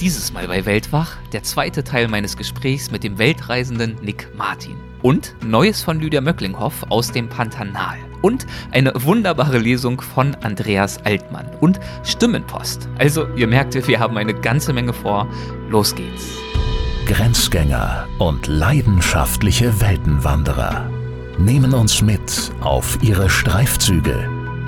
Dieses Mal bei Weltwach der zweite Teil meines Gesprächs mit dem weltreisenden Nick Martin. Und Neues von Lydia Möcklinghoff aus dem Pantanal. Und eine wunderbare Lesung von Andreas Altmann. Und Stimmenpost. Also, ihr merkt, wir haben eine ganze Menge vor. Los geht's. Grenzgänger und leidenschaftliche Weltenwanderer nehmen uns mit auf ihre Streifzüge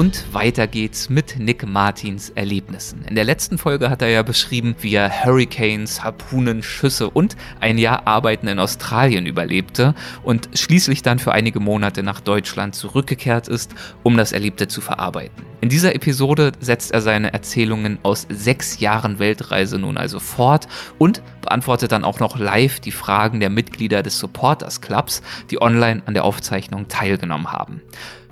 Und weiter geht's mit Nick Martins Erlebnissen. In der letzten Folge hat er ja beschrieben, wie er Hurricanes, Harpunen, Schüsse und ein Jahr Arbeiten in Australien überlebte und schließlich dann für einige Monate nach Deutschland zurückgekehrt ist, um das Erlebte zu verarbeiten. In dieser Episode setzt er seine Erzählungen aus sechs Jahren Weltreise nun also fort und beantwortet dann auch noch live die Fragen der Mitglieder des Supporters Clubs, die online an der Aufzeichnung teilgenommen haben.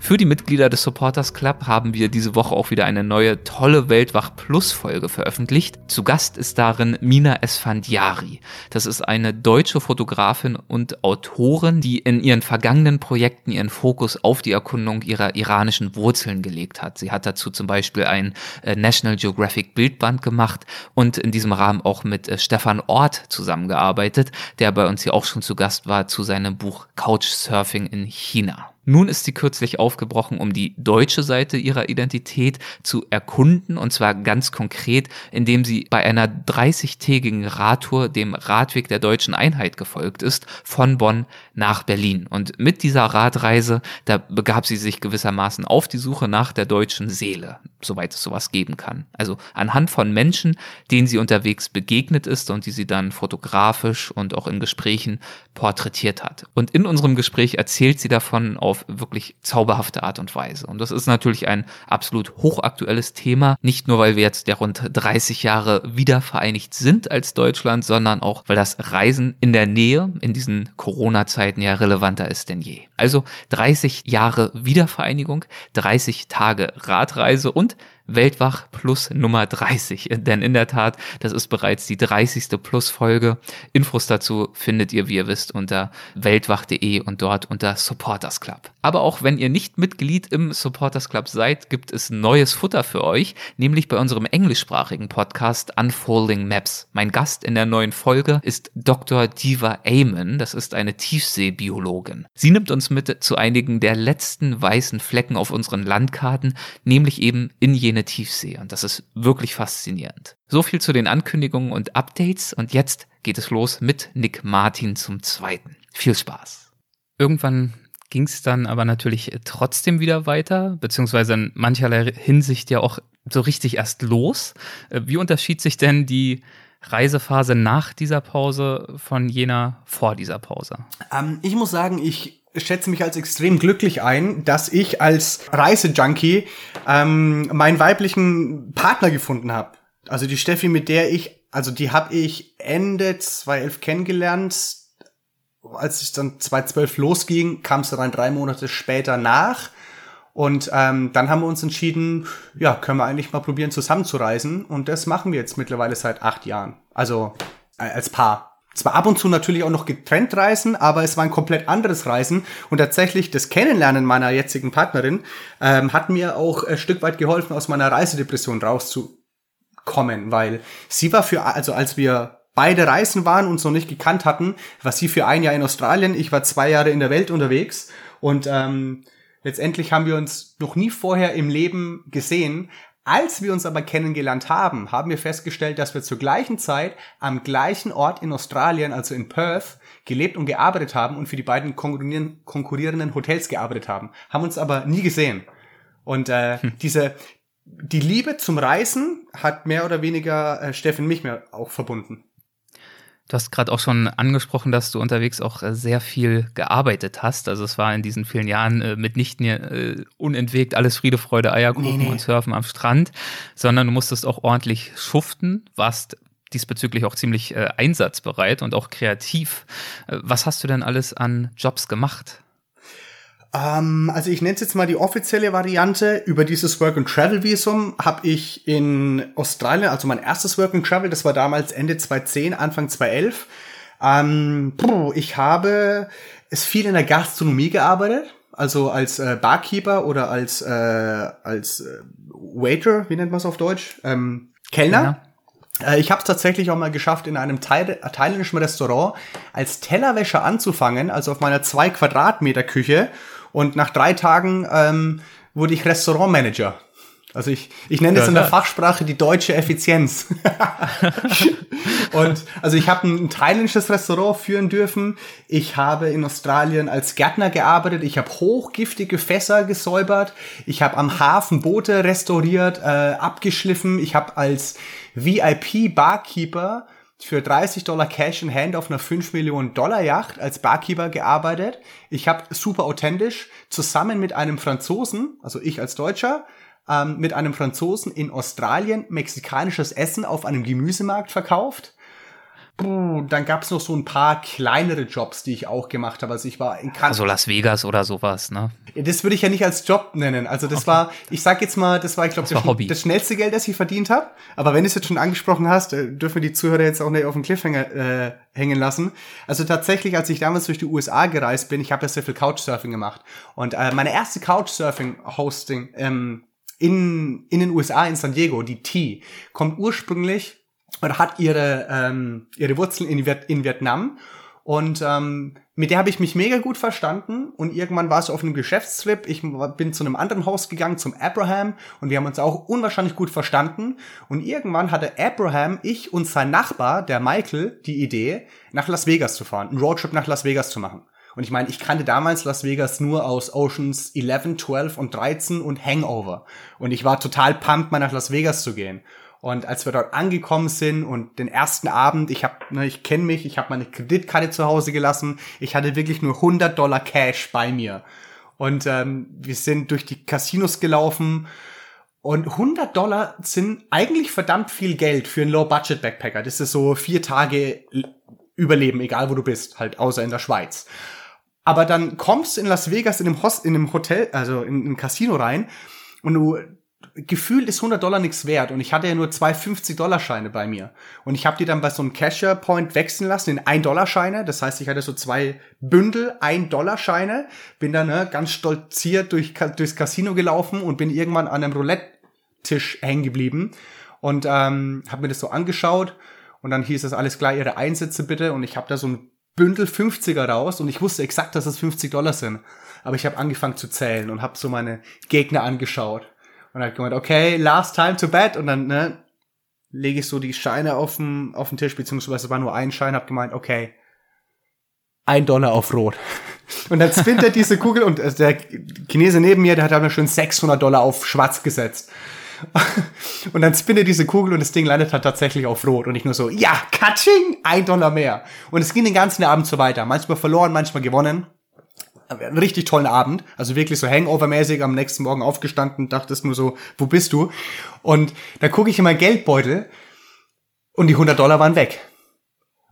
Für die Mitglieder des Supporters Club haben wir diese Woche auch wieder eine neue tolle Weltwach Plus Folge veröffentlicht. Zu Gast ist darin Mina Esfandiari. Das ist eine deutsche Fotografin und Autorin, die in ihren vergangenen Projekten ihren Fokus auf die Erkundung ihrer iranischen Wurzeln gelegt hat. Sie hat dazu zum Beispiel ein äh, National Geographic Bildband gemacht und in diesem Rahmen auch mit äh, Stefan Ort zusammengearbeitet, der bei uns hier auch schon zu Gast war zu seinem Buch Couchsurfing in China. Nun ist sie kürzlich aufgebrochen, um die deutsche Seite ihrer Identität zu erkunden, und zwar ganz konkret, indem sie bei einer 30-tägigen Radtour dem Radweg der deutschen Einheit gefolgt ist, von Bonn nach Berlin. Und mit dieser Radreise, da begab sie sich gewissermaßen auf die Suche nach der deutschen Seele, soweit es sowas geben kann. Also anhand von Menschen, denen sie unterwegs begegnet ist und die sie dann fotografisch und auch in Gesprächen porträtiert hat. Und in unserem Gespräch erzählt sie davon auf auf wirklich zauberhafte Art und Weise. Und das ist natürlich ein absolut hochaktuelles Thema, nicht nur weil wir jetzt ja rund 30 Jahre wieder vereinigt sind als Deutschland, sondern auch weil das Reisen in der Nähe in diesen Corona-Zeiten ja relevanter ist denn je. Also 30 Jahre Wiedervereinigung, 30 Tage Radreise und Weltwach Plus Nummer 30. Denn in der Tat, das ist bereits die 30. Plus-Folge. Infos dazu findet ihr, wie ihr wisst, unter weltwach.de und dort unter Supporters Club. Aber auch wenn ihr nicht Mitglied im Supporters Club seid, gibt es neues Futter für euch, nämlich bei unserem englischsprachigen Podcast Unfolding Maps. Mein Gast in der neuen Folge ist Dr. Diva Amon. Das ist eine Tiefseebiologin. Sie nimmt uns mit zu einigen der letzten weißen Flecken auf unseren Landkarten, nämlich eben in jene eine Tiefsee und das ist wirklich faszinierend. So viel zu den Ankündigungen und Updates und jetzt geht es los mit Nick Martin zum zweiten. Viel Spaß. Irgendwann ging es dann aber natürlich trotzdem wieder weiter, beziehungsweise in mancherlei Hinsicht ja auch so richtig erst los. Äh, wie unterschied sich denn die Reisephase nach dieser Pause von jener vor dieser Pause? Ähm, ich muss sagen, ich schätze mich als extrem glücklich ein, dass ich als Reisejunkie ähm, meinen weiblichen Partner gefunden habe. Also die Steffi, mit der ich, also die habe ich Ende 2011 kennengelernt. Als ich dann 2012 losging, kam es dann drei Monate später nach. Und ähm, dann haben wir uns entschieden, ja, können wir eigentlich mal probieren, zusammenzureisen. Und das machen wir jetzt mittlerweile seit acht Jahren. Also äh, als Paar zwar ab und zu natürlich auch noch getrennt reisen, aber es war ein komplett anderes Reisen. Und tatsächlich das Kennenlernen meiner jetzigen Partnerin ähm, hat mir auch ein Stück weit geholfen, aus meiner Reisedepression rauszukommen, weil sie war für, also als wir beide reisen waren und so nicht gekannt hatten, war sie für ein Jahr in Australien, ich war zwei Jahre in der Welt unterwegs und ähm, letztendlich haben wir uns noch nie vorher im Leben gesehen, als wir uns aber kennengelernt haben, haben wir festgestellt, dass wir zur gleichen Zeit am gleichen Ort in Australien, also in Perth, gelebt und gearbeitet haben und für die beiden konkurrierenden Hotels gearbeitet haben, haben uns aber nie gesehen. Und äh, hm. diese die Liebe zum Reisen hat mehr oder weniger äh, Steffen mich mehr auch verbunden. Du hast gerade auch schon angesprochen, dass du unterwegs auch äh, sehr viel gearbeitet hast. Also es war in diesen vielen Jahren äh, mitnichten äh, unentwegt alles Friede, Freude, Eierkuchen nee, nee. und Surfen am Strand, sondern du musstest auch ordentlich schuften, warst diesbezüglich auch ziemlich äh, einsatzbereit und auch kreativ. Äh, was hast du denn alles an Jobs gemacht? Ähm, also ich nenne es jetzt mal die offizielle Variante. Über dieses Work-and-Travel-Visum habe ich in Australien, also mein erstes Work-and-Travel, das war damals Ende 2010, Anfang 2011. Ähm, ich habe es viel in der Gastronomie gearbeitet, also als äh, Barkeeper oder als, äh, als äh, Waiter, wie nennt man es auf Deutsch? Ähm, Kellner. Ja. Äh, ich habe es tatsächlich auch mal geschafft, in einem thailändischen Restaurant als Tellerwäscher anzufangen, also auf meiner zwei Quadratmeter Küche. Und nach drei Tagen ähm, wurde ich Restaurantmanager. Also ich, ich nenne es in der Fachsprache die deutsche Effizienz. und also ich habe ein, ein thailändisches Restaurant führen dürfen. Ich habe in Australien als Gärtner gearbeitet. Ich habe hochgiftige Fässer gesäubert. Ich habe am Hafen Boote restauriert, äh, abgeschliffen. Ich habe als VIP-Barkeeper für 30 Dollar Cash in Hand auf einer 5 Millionen Dollar Yacht als Barkeeper gearbeitet. Ich habe super authentisch zusammen mit einem Franzosen, also ich als Deutscher, ähm, mit einem Franzosen in Australien mexikanisches Essen auf einem Gemüsemarkt verkauft dann gab es noch so ein paar kleinere Jobs, die ich auch gemacht habe. Also ich war in kan Also Las Vegas oder sowas, ne? Das würde ich ja nicht als Job nennen. Also das okay. war, ich sag jetzt mal, das war, ich glaube, das, das, das, schnellste Geld, das ich verdient habe. Aber wenn du es jetzt schon angesprochen hast, äh, dürfen die Zuhörer jetzt auch nicht auf den Cliffhanger äh, hängen lassen. Also tatsächlich, als ich damals durch die USA gereist bin, ich habe ja sehr viel Couchsurfing gemacht. Und äh, meine erste Couchsurfing-Hosting ähm, in, in den USA, in San Diego, die T, kommt ursprünglich oder hat ihre, ähm, ihre Wurzeln in, Viet in Vietnam. Und ähm, mit der habe ich mich mega gut verstanden. Und irgendwann war es auf einem Geschäftstrip. Ich bin zu einem anderen Haus gegangen, zum Abraham. Und wir haben uns auch unwahrscheinlich gut verstanden. Und irgendwann hatte Abraham, ich und sein Nachbar, der Michael, die Idee, nach Las Vegas zu fahren. Einen Roadtrip nach Las Vegas zu machen. Und ich meine, ich kannte damals Las Vegas nur aus Oceans 11, 12 und 13 und Hangover. Und ich war total pumped, mal nach Las Vegas zu gehen. Und als wir dort angekommen sind und den ersten Abend, ich habe, ne, ich kenne mich, ich habe meine Kreditkarte zu Hause gelassen, ich hatte wirklich nur 100 Dollar Cash bei mir. Und ähm, wir sind durch die Casinos gelaufen und 100 Dollar sind eigentlich verdammt viel Geld für einen Low-Budget-Backpacker. Das ist so vier Tage Überleben, egal wo du bist, halt außer in der Schweiz. Aber dann kommst du in Las Vegas in einem, Host, in einem Hotel, also in ein Casino rein und du gefühlt ist 100 Dollar nichts wert und ich hatte ja nur zwei 50-Dollar-Scheine bei mir. Und ich habe die dann bei so einem Cashier-Point wechseln lassen in 1-Dollar-Scheine. Das heißt, ich hatte so zwei Bündel 1-Dollar-Scheine, bin dann ne, ganz stolziert durch, durchs Casino gelaufen und bin irgendwann an einem Roulette-Tisch hängen geblieben und ähm, habe mir das so angeschaut und dann hieß es alles klar, ihre Einsätze bitte und ich habe da so ein Bündel 50er raus und ich wusste exakt, dass es 50 Dollar sind. Aber ich habe angefangen zu zählen und habe so meine Gegner angeschaut und hat gemeint, okay, last time to bet. Und dann, ne, lege ich so die Scheine auf den, auf den Tisch, beziehungsweise es war nur ein Schein, hab gemeint, okay, ein Dollar auf Rot. Und dann spinnt er diese Kugel und äh, der Chinese neben mir, der hat aber schon 600 Dollar auf Schwarz gesetzt. Und dann spinnt er diese Kugel und das Ding landet halt tatsächlich auf Rot. Und ich nur so, ja, Katsching, ein Dollar mehr. Und es ging den ganzen Abend so weiter. Manchmal verloren, manchmal gewonnen einen richtig tollen Abend, also wirklich so Hangover-mäßig am nächsten Morgen aufgestanden, dachtest nur so, wo bist du? Und da gucke ich in mein Geldbeutel und die 100 Dollar waren weg.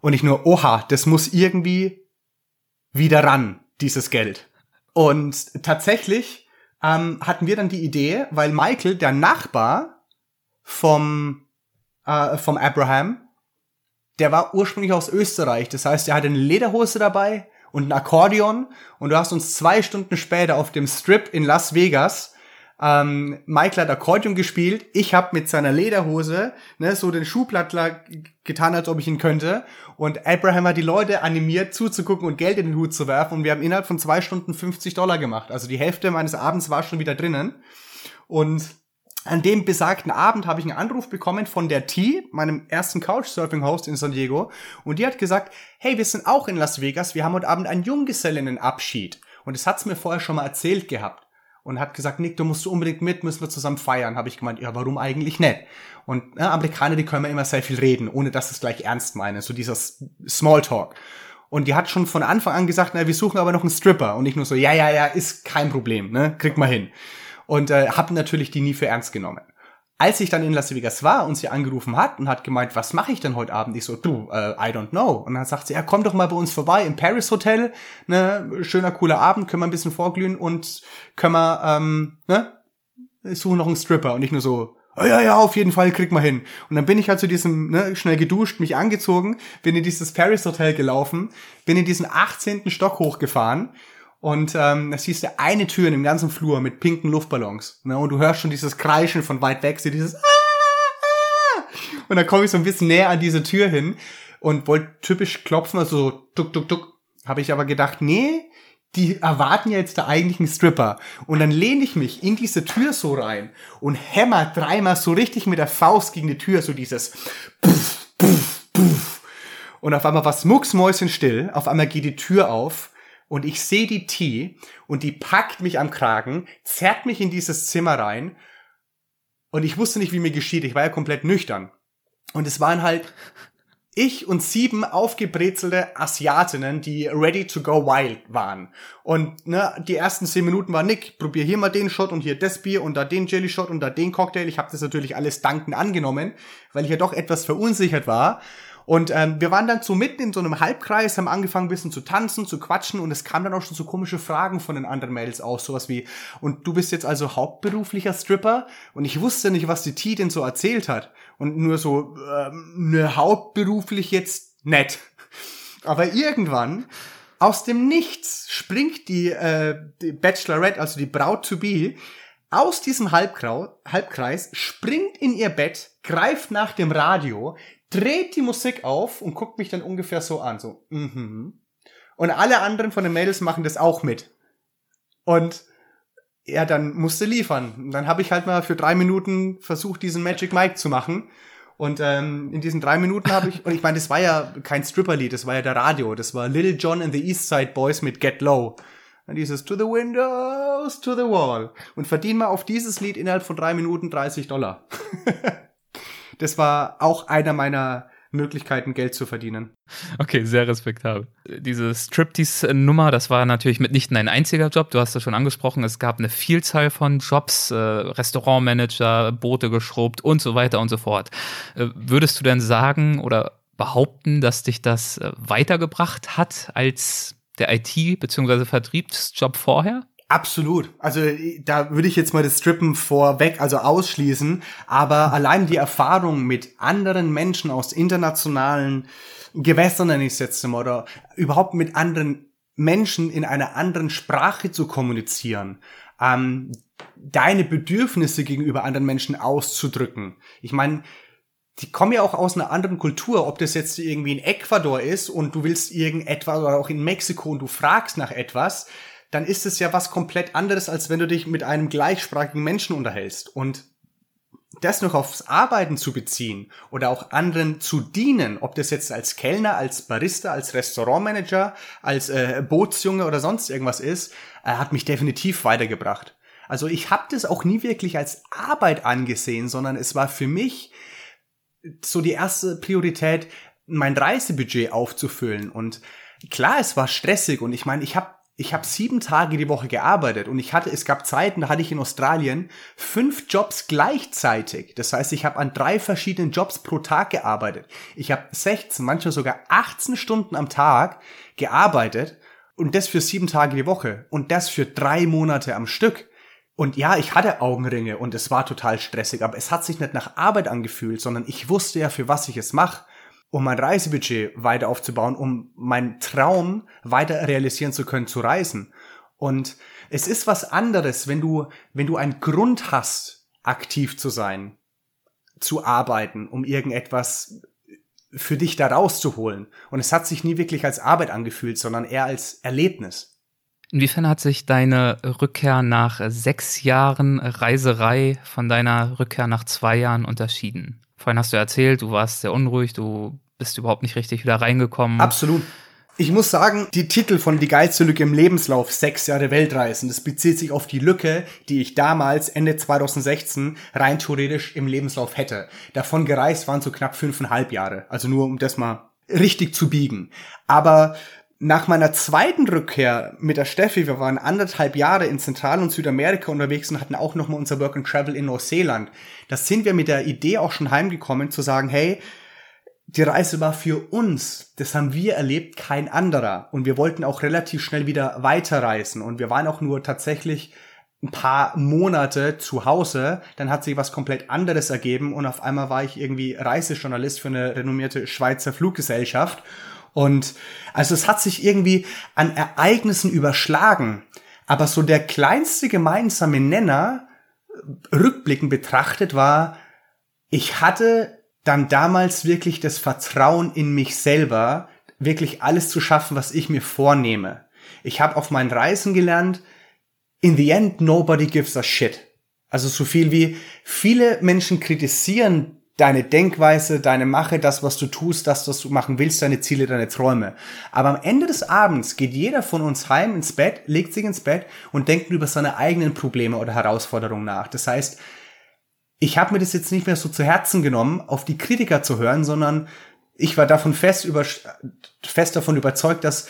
Und ich nur, oha, das muss irgendwie wieder ran, dieses Geld. Und tatsächlich ähm, hatten wir dann die Idee, weil Michael, der Nachbar vom, äh, vom Abraham, der war ursprünglich aus Österreich. Das heißt, er hatte eine Lederhose dabei, und ein Akkordeon. Und du hast uns zwei Stunden später auf dem Strip in Las Vegas ähm, Michael hat Akkordeon gespielt, ich habe mit seiner Lederhose ne, so den Schuhplattler getan, als ob ich ihn könnte. Und Abraham hat die Leute animiert zuzugucken und Geld in den Hut zu werfen. Und wir haben innerhalb von zwei Stunden 50 Dollar gemacht. Also die Hälfte meines Abends war schon wieder drinnen. Und an dem besagten Abend habe ich einen Anruf bekommen von der T, meinem ersten Couchsurfing-Host in San Diego. Und die hat gesagt, hey, wir sind auch in Las Vegas, wir haben heute Abend einen Junggesellinnenabschied. Und das hat's mir vorher schon mal erzählt gehabt. Und hat gesagt, Nick, du musst unbedingt mit, müssen wir zusammen feiern. Habe ich gemeint, ja, warum eigentlich nicht? Und äh, Amerikaner, die können ja immer sehr viel reden, ohne dass es gleich ernst meinen. So dieser Smalltalk. Und die hat schon von Anfang an gesagt, na, wir suchen aber noch einen Stripper. Und ich nur so, ja, ja, ja, ist kein Problem, ne? Krieg mal hin und äh, habe natürlich die nie für ernst genommen. als ich dann in Las Vegas war und sie angerufen hat und hat gemeint, was mache ich denn heute Abend? Ich so, du, uh, I don't know. Und dann sagt sie, ja, komm doch mal bei uns vorbei im Paris Hotel, ne, schöner, cooler Abend, können wir ein bisschen vorglühen und können wir, ähm, ne, suchen noch einen Stripper. Und ich nur so, oh, ja, ja, auf jeden Fall, krieg mal hin. Und dann bin ich halt zu diesem, ne, schnell geduscht, mich angezogen, bin in dieses Paris Hotel gelaufen, bin in diesen 18. Stock hochgefahren und ähm, das hieß der eine Tür in dem ganzen Flur mit pinken Luftballons. Ne? Und du hörst schon dieses Kreischen von weit weg, so dieses ah, ah. Und dann komme ich so ein bisschen näher an diese Tür hin und wollte typisch klopfen, also so tuk, tuk, tuk. Habe ich aber gedacht, nee, die erwarten ja jetzt da eigentlich einen Stripper. Und dann lehne ich mich in diese Tür so rein und hämmer dreimal so richtig mit der Faust gegen die Tür, so dieses puff, puff, puff. Und auf einmal war es mucksmäuschenstill, auf einmal geht die Tür auf und ich sehe die T und die packt mich am Kragen, zerrt mich in dieses Zimmer rein und ich wusste nicht, wie mir geschieht. Ich war ja komplett nüchtern. Und es waren halt ich und sieben aufgebrezelte Asiatinnen, die ready to go wild waren. Und ne, die ersten zehn Minuten war Nick, probier hier mal den Shot und hier das Bier und da den Jelly Shot und da den Cocktail. Ich habe das natürlich alles dankend angenommen, weil ich ja doch etwas verunsichert war. Und ähm, wir waren dann so mitten in so einem Halbkreis, haben angefangen ein bisschen zu tanzen, zu quatschen und es kam dann auch schon so komische Fragen von den anderen Mädels aus, sowas wie, und du bist jetzt also hauptberuflicher Stripper? Und ich wusste nicht, was die T denn so erzählt hat. Und nur so, ähm, ne, hauptberuflich jetzt nett. Aber irgendwann aus dem Nichts springt die, äh, die Bachelorette, also die Braut to be, aus diesem Halbkreis, springt in ihr Bett, greift nach dem Radio, dreht die Musik auf und guckt mich dann ungefähr so an, so, mhm. Und alle anderen von den Mädels machen das auch mit. Und ja, dann musste liefern. Und dann habe ich halt mal für drei Minuten versucht, diesen Magic Mike zu machen. Und ähm, in diesen drei Minuten habe ich, und ich meine, das war ja kein Stripperlied, das war ja der Radio, das war Little John and the East Side Boys mit Get Low. Und dieses To the Windows, to the Wall. Und verdien mal auf dieses Lied innerhalb von drei Minuten 30 Dollar. das war auch einer meiner Möglichkeiten, Geld zu verdienen. Okay, sehr respektabel. Diese Striptease-Nummer, das war natürlich mitnichten ein einziger Job. Du hast es schon angesprochen, es gab eine Vielzahl von Jobs, äh, Restaurantmanager, Boote geschrubbt und so weiter und so fort. Äh, würdest du denn sagen oder behaupten, dass dich das äh, weitergebracht hat als der IT- bzw. Vertriebsjob vorher? Absolut. Also da würde ich jetzt mal das Strippen vorweg, also ausschließen. Aber allein die Erfahrung mit anderen Menschen aus internationalen Gewässern, nenne ich es jetzt mal, oder überhaupt mit anderen Menschen in einer anderen Sprache zu kommunizieren, ähm, deine Bedürfnisse gegenüber anderen Menschen auszudrücken. Ich meine, die kommen ja auch aus einer anderen Kultur, ob das jetzt irgendwie in Ecuador ist und du willst irgendetwas oder auch in Mexiko und du fragst nach etwas, dann ist es ja was komplett anderes, als wenn du dich mit einem gleichsprachigen Menschen unterhältst. Und das noch aufs Arbeiten zu beziehen oder auch anderen zu dienen, ob das jetzt als Kellner, als Barista, als Restaurantmanager, als äh, Bootsjunge oder sonst irgendwas ist, äh, hat mich definitiv weitergebracht. Also ich habe das auch nie wirklich als Arbeit angesehen, sondern es war für mich so die erste Priorität, mein Reisebudget aufzufüllen. Und klar, es war stressig und ich meine, ich habe ich habe sieben Tage die Woche gearbeitet und ich hatte, es gab Zeiten, da hatte ich in Australien fünf Jobs gleichzeitig. Das heißt, ich habe an drei verschiedenen Jobs pro Tag gearbeitet. Ich habe 16, manchmal sogar 18 Stunden am Tag gearbeitet und das für sieben Tage die Woche und das für drei Monate am Stück. Und ja, ich hatte Augenringe und es war total stressig, aber es hat sich nicht nach Arbeit angefühlt, sondern ich wusste ja, für was ich es mache um mein Reisebudget weiter aufzubauen, um meinen Traum weiter realisieren zu können, zu reisen. Und es ist was anderes, wenn du, wenn du einen Grund hast, aktiv zu sein, zu arbeiten, um irgendetwas für dich da rauszuholen. Und es hat sich nie wirklich als Arbeit angefühlt, sondern eher als Erlebnis. Inwiefern hat sich deine Rückkehr nach sechs Jahren Reiserei von deiner Rückkehr nach zwei Jahren unterschieden? Vorhin hast du erzählt, du warst sehr unruhig, du bist überhaupt nicht richtig wieder reingekommen. Absolut. Ich muss sagen, die Titel von Die geilste Lücke im Lebenslauf, sechs Jahre Weltreisen, das bezieht sich auf die Lücke, die ich damals, Ende 2016, rein theoretisch im Lebenslauf hätte. Davon gereist waren so knapp fünfeinhalb Jahre. Also nur um das mal richtig zu biegen. Aber nach meiner zweiten Rückkehr mit der Steffi, wir waren anderthalb Jahre in Zentral- und Südamerika unterwegs und hatten auch nochmal unser Work and Travel in Neuseeland. Da sind wir mit der Idee auch schon heimgekommen, zu sagen, hey, die Reise war für uns, das haben wir erlebt, kein anderer. Und wir wollten auch relativ schnell wieder weiterreisen. Und wir waren auch nur tatsächlich ein paar Monate zu Hause, dann hat sich was komplett anderes ergeben und auf einmal war ich irgendwie Reisejournalist für eine renommierte Schweizer Fluggesellschaft und also es hat sich irgendwie an Ereignissen überschlagen. Aber so der kleinste gemeinsame Nenner, rückblickend betrachtet, war, ich hatte dann damals wirklich das Vertrauen in mich selber, wirklich alles zu schaffen, was ich mir vornehme. Ich habe auf meinen Reisen gelernt, in the end, nobody gives a shit. Also so viel wie viele Menschen kritisieren deine Denkweise, deine Mache, das, was du tust, das, was du machen willst, deine Ziele, deine Träume. Aber am Ende des Abends geht jeder von uns heim ins Bett, legt sich ins Bett und denkt über seine eigenen Probleme oder Herausforderungen nach. Das heißt, ich habe mir das jetzt nicht mehr so zu Herzen genommen, auf die Kritiker zu hören, sondern ich war davon fest, über, fest davon überzeugt, dass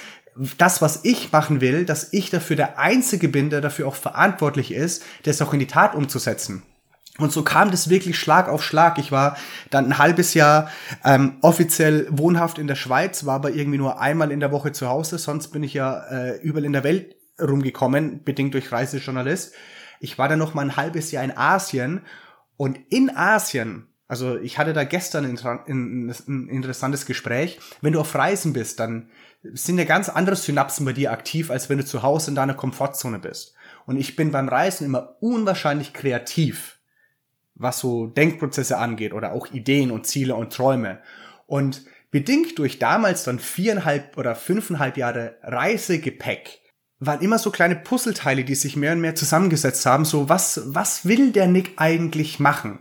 das, was ich machen will, dass ich dafür der Einzige bin, der dafür auch verantwortlich ist, das auch in die Tat umzusetzen. Und so kam das wirklich Schlag auf Schlag. Ich war dann ein halbes Jahr ähm, offiziell wohnhaft in der Schweiz, war aber irgendwie nur einmal in der Woche zu Hause. Sonst bin ich ja äh, überall in der Welt rumgekommen, bedingt durch Reisejournalist. Ich war dann noch mal ein halbes Jahr in Asien und in Asien, also ich hatte da gestern ein, interessantes Gespräch. Wenn du auf Reisen bist, dann sind ja ganz andere Synapsen bei dir aktiv, als wenn du zu Hause in deiner Komfortzone bist. Und ich bin beim Reisen immer unwahrscheinlich kreativ was so Denkprozesse angeht oder auch Ideen und Ziele und Träume. Und bedingt durch damals dann viereinhalb oder fünfeinhalb Jahre Reisegepäck waren immer so kleine Puzzleteile, die sich mehr und mehr zusammengesetzt haben. So, was, was will der Nick eigentlich machen?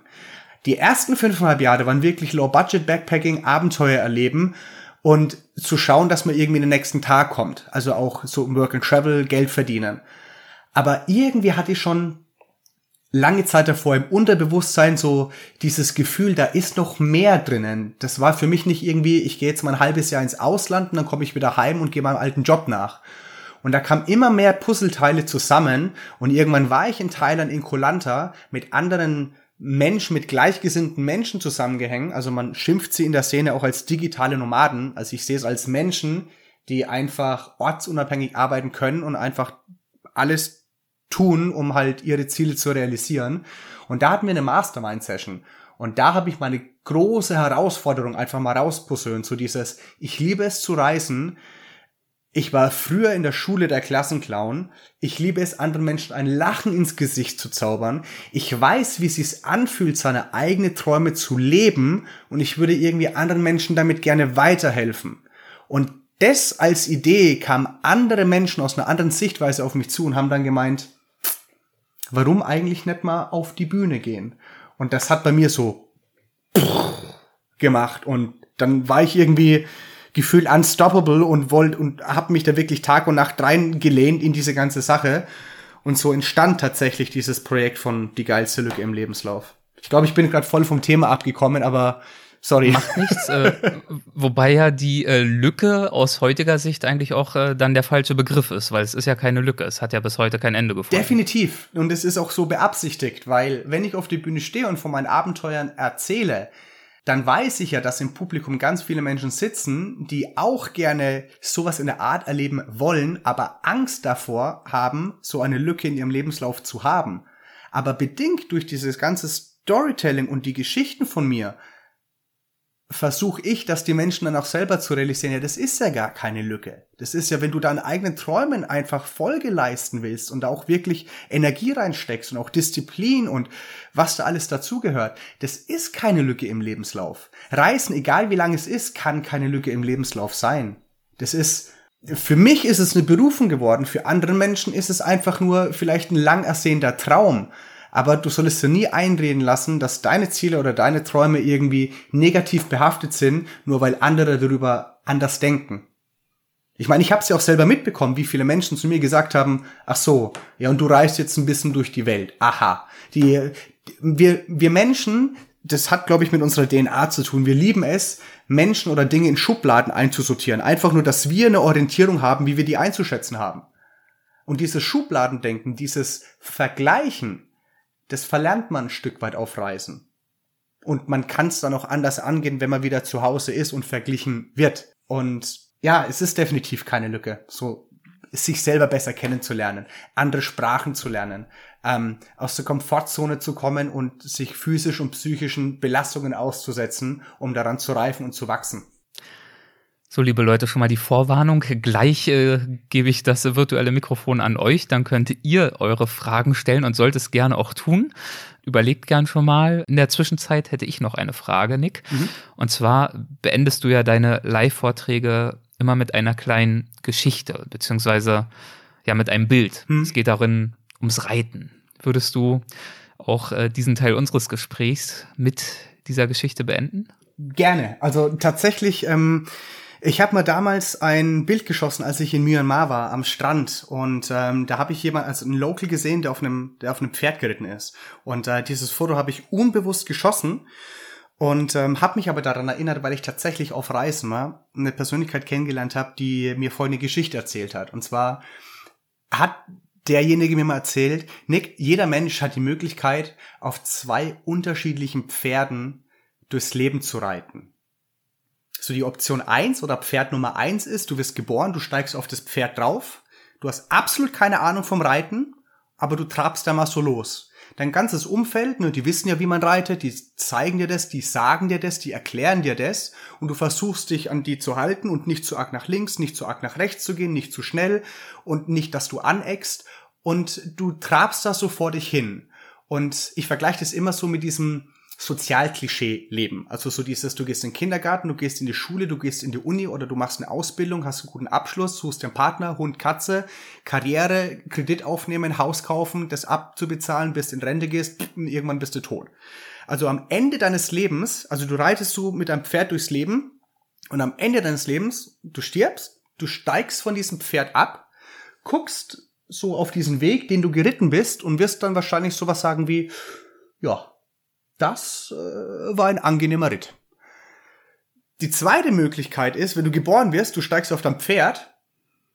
Die ersten fünfeinhalb Jahre waren wirklich Low-Budget Backpacking, Abenteuer erleben und zu schauen, dass man irgendwie den nächsten Tag kommt. Also auch so Work and Travel, Geld verdienen. Aber irgendwie hatte ich schon lange Zeit davor im Unterbewusstsein so dieses Gefühl, da ist noch mehr drinnen. Das war für mich nicht irgendwie, ich gehe jetzt mal ein halbes Jahr ins Ausland und dann komme ich wieder heim und gehe meinem alten Job nach. Und da kamen immer mehr Puzzleteile zusammen und irgendwann war ich in Thailand in Koh mit anderen Menschen, mit gleichgesinnten Menschen zusammengehängt. Also man schimpft sie in der Szene auch als digitale Nomaden. Also ich sehe es als Menschen, die einfach ortsunabhängig arbeiten können und einfach alles tun, um halt ihre Ziele zu realisieren. Und da hatten wir eine Mastermind-Session. Und da habe ich meine große Herausforderung einfach mal rausposöhnt, so dieses, ich liebe es zu reisen. Ich war früher in der Schule der Klassenclown. Ich liebe es, anderen Menschen ein Lachen ins Gesicht zu zaubern. Ich weiß, wie es sich anfühlt, seine eigenen Träume zu leben. Und ich würde irgendwie anderen Menschen damit gerne weiterhelfen. Und das als Idee kamen andere Menschen aus einer anderen Sichtweise auf mich zu und haben dann gemeint, warum eigentlich nicht mal auf die Bühne gehen? Und das hat bei mir so gemacht und dann war ich irgendwie gefühlt unstoppable und wollte und habe mich da wirklich Tag und Nacht rein gelehnt in diese ganze Sache und so entstand tatsächlich dieses Projekt von die geilste Lücke im Lebenslauf. Ich glaube, ich bin gerade voll vom Thema abgekommen, aber Sorry. Macht nichts. Äh, wobei ja die äh, Lücke aus heutiger Sicht eigentlich auch äh, dann der falsche Begriff ist, weil es ist ja keine Lücke. Es hat ja bis heute kein Ende gefunden. Definitiv. Und es ist auch so beabsichtigt, weil wenn ich auf die Bühne stehe und von meinen Abenteuern erzähle, dann weiß ich ja, dass im Publikum ganz viele Menschen sitzen, die auch gerne sowas in der Art erleben wollen, aber Angst davor haben, so eine Lücke in ihrem Lebenslauf zu haben. Aber bedingt durch dieses ganze Storytelling und die Geschichten von mir versuche ich, dass die Menschen dann auch selber zu realisieren, ja, das ist ja gar keine Lücke. Das ist ja, wenn du deinen eigenen Träumen einfach Folge leisten willst und da auch wirklich Energie reinsteckst und auch Disziplin und was da alles dazugehört, das ist keine Lücke im Lebenslauf. Reisen, egal wie lang es ist, kann keine Lücke im Lebenslauf sein. Das ist, für mich ist es eine Berufung geworden, für andere Menschen ist es einfach nur vielleicht ein lang ersehnter Traum aber du solltest dir nie einreden lassen, dass deine Ziele oder deine Träume irgendwie negativ behaftet sind, nur weil andere darüber anders denken. Ich meine, ich habe es ja auch selber mitbekommen, wie viele Menschen zu mir gesagt haben, ach so, ja, und du reist jetzt ein bisschen durch die Welt. Aha. Die, wir, wir Menschen das hat, glaube ich, mit unserer DNA zu tun. Wir lieben es, Menschen oder Dinge in Schubladen einzusortieren. Einfach nur, dass wir eine Orientierung haben, wie wir die einzuschätzen haben. Und dieses Schubladendenken, dieses Vergleichen, das verlernt man ein Stück weit auf Reisen. Und man kann es dann auch anders angehen, wenn man wieder zu Hause ist und verglichen wird. Und ja, es ist definitiv keine Lücke, so sich selber besser kennenzulernen, andere Sprachen zu lernen, ähm, aus der Komfortzone zu kommen und sich physisch und psychischen Belastungen auszusetzen, um daran zu reifen und zu wachsen. So, liebe Leute, schon mal die Vorwarnung. Gleich äh, gebe ich das virtuelle Mikrofon an euch. Dann könnt ihr eure Fragen stellen und sollt es gerne auch tun. Überlegt gern schon mal. In der Zwischenzeit hätte ich noch eine Frage, Nick. Mhm. Und zwar beendest du ja deine Live-Vorträge immer mit einer kleinen Geschichte, beziehungsweise ja mit einem Bild. Mhm. Es geht darin ums Reiten. Würdest du auch äh, diesen Teil unseres Gesprächs mit dieser Geschichte beenden? Gerne. Also tatsächlich, ähm, ich habe mal damals ein Bild geschossen, als ich in Myanmar war, am Strand. Und ähm, da habe ich jemanden, also einen Local gesehen, der auf einem, der auf einem Pferd geritten ist. Und äh, dieses Foto habe ich unbewusst geschossen und ähm, habe mich aber daran erinnert, weil ich tatsächlich auf Reisen war, eine Persönlichkeit kennengelernt habe, die mir folgende Geschichte erzählt hat. Und zwar hat derjenige mir mal erzählt, Nick, jeder Mensch hat die Möglichkeit, auf zwei unterschiedlichen Pferden durchs Leben zu reiten. So die Option eins oder Pferd Nummer eins ist, du wirst geboren, du steigst auf das Pferd drauf, du hast absolut keine Ahnung vom Reiten, aber du trabst da mal so los. Dein ganzes Umfeld, ne, die wissen ja, wie man reitet, die zeigen dir das, die sagen dir das, die erklären dir das und du versuchst dich an die zu halten und nicht zu arg nach links, nicht zu arg nach rechts zu gehen, nicht zu schnell und nicht, dass du aneckst und du trabst da so vor dich hin. Und ich vergleiche das immer so mit diesem Sozialklischee leben. Also so dieses, du gehst in den Kindergarten, du gehst in die Schule, du gehst in die Uni oder du machst eine Ausbildung, hast einen guten Abschluss, suchst dir einen Partner, Hund, Katze, Karriere, Kredit aufnehmen, Haus kaufen, das abzubezahlen, bis in Rente gehst, irgendwann bist du tot. Also am Ende deines Lebens, also du reitest so mit deinem Pferd durchs Leben und am Ende deines Lebens, du stirbst, du steigst von diesem Pferd ab, guckst so auf diesen Weg, den du geritten bist und wirst dann wahrscheinlich sowas sagen wie, ja, das äh, war ein angenehmer Ritt. Die zweite Möglichkeit ist, wenn du geboren wirst, du steigst auf dein Pferd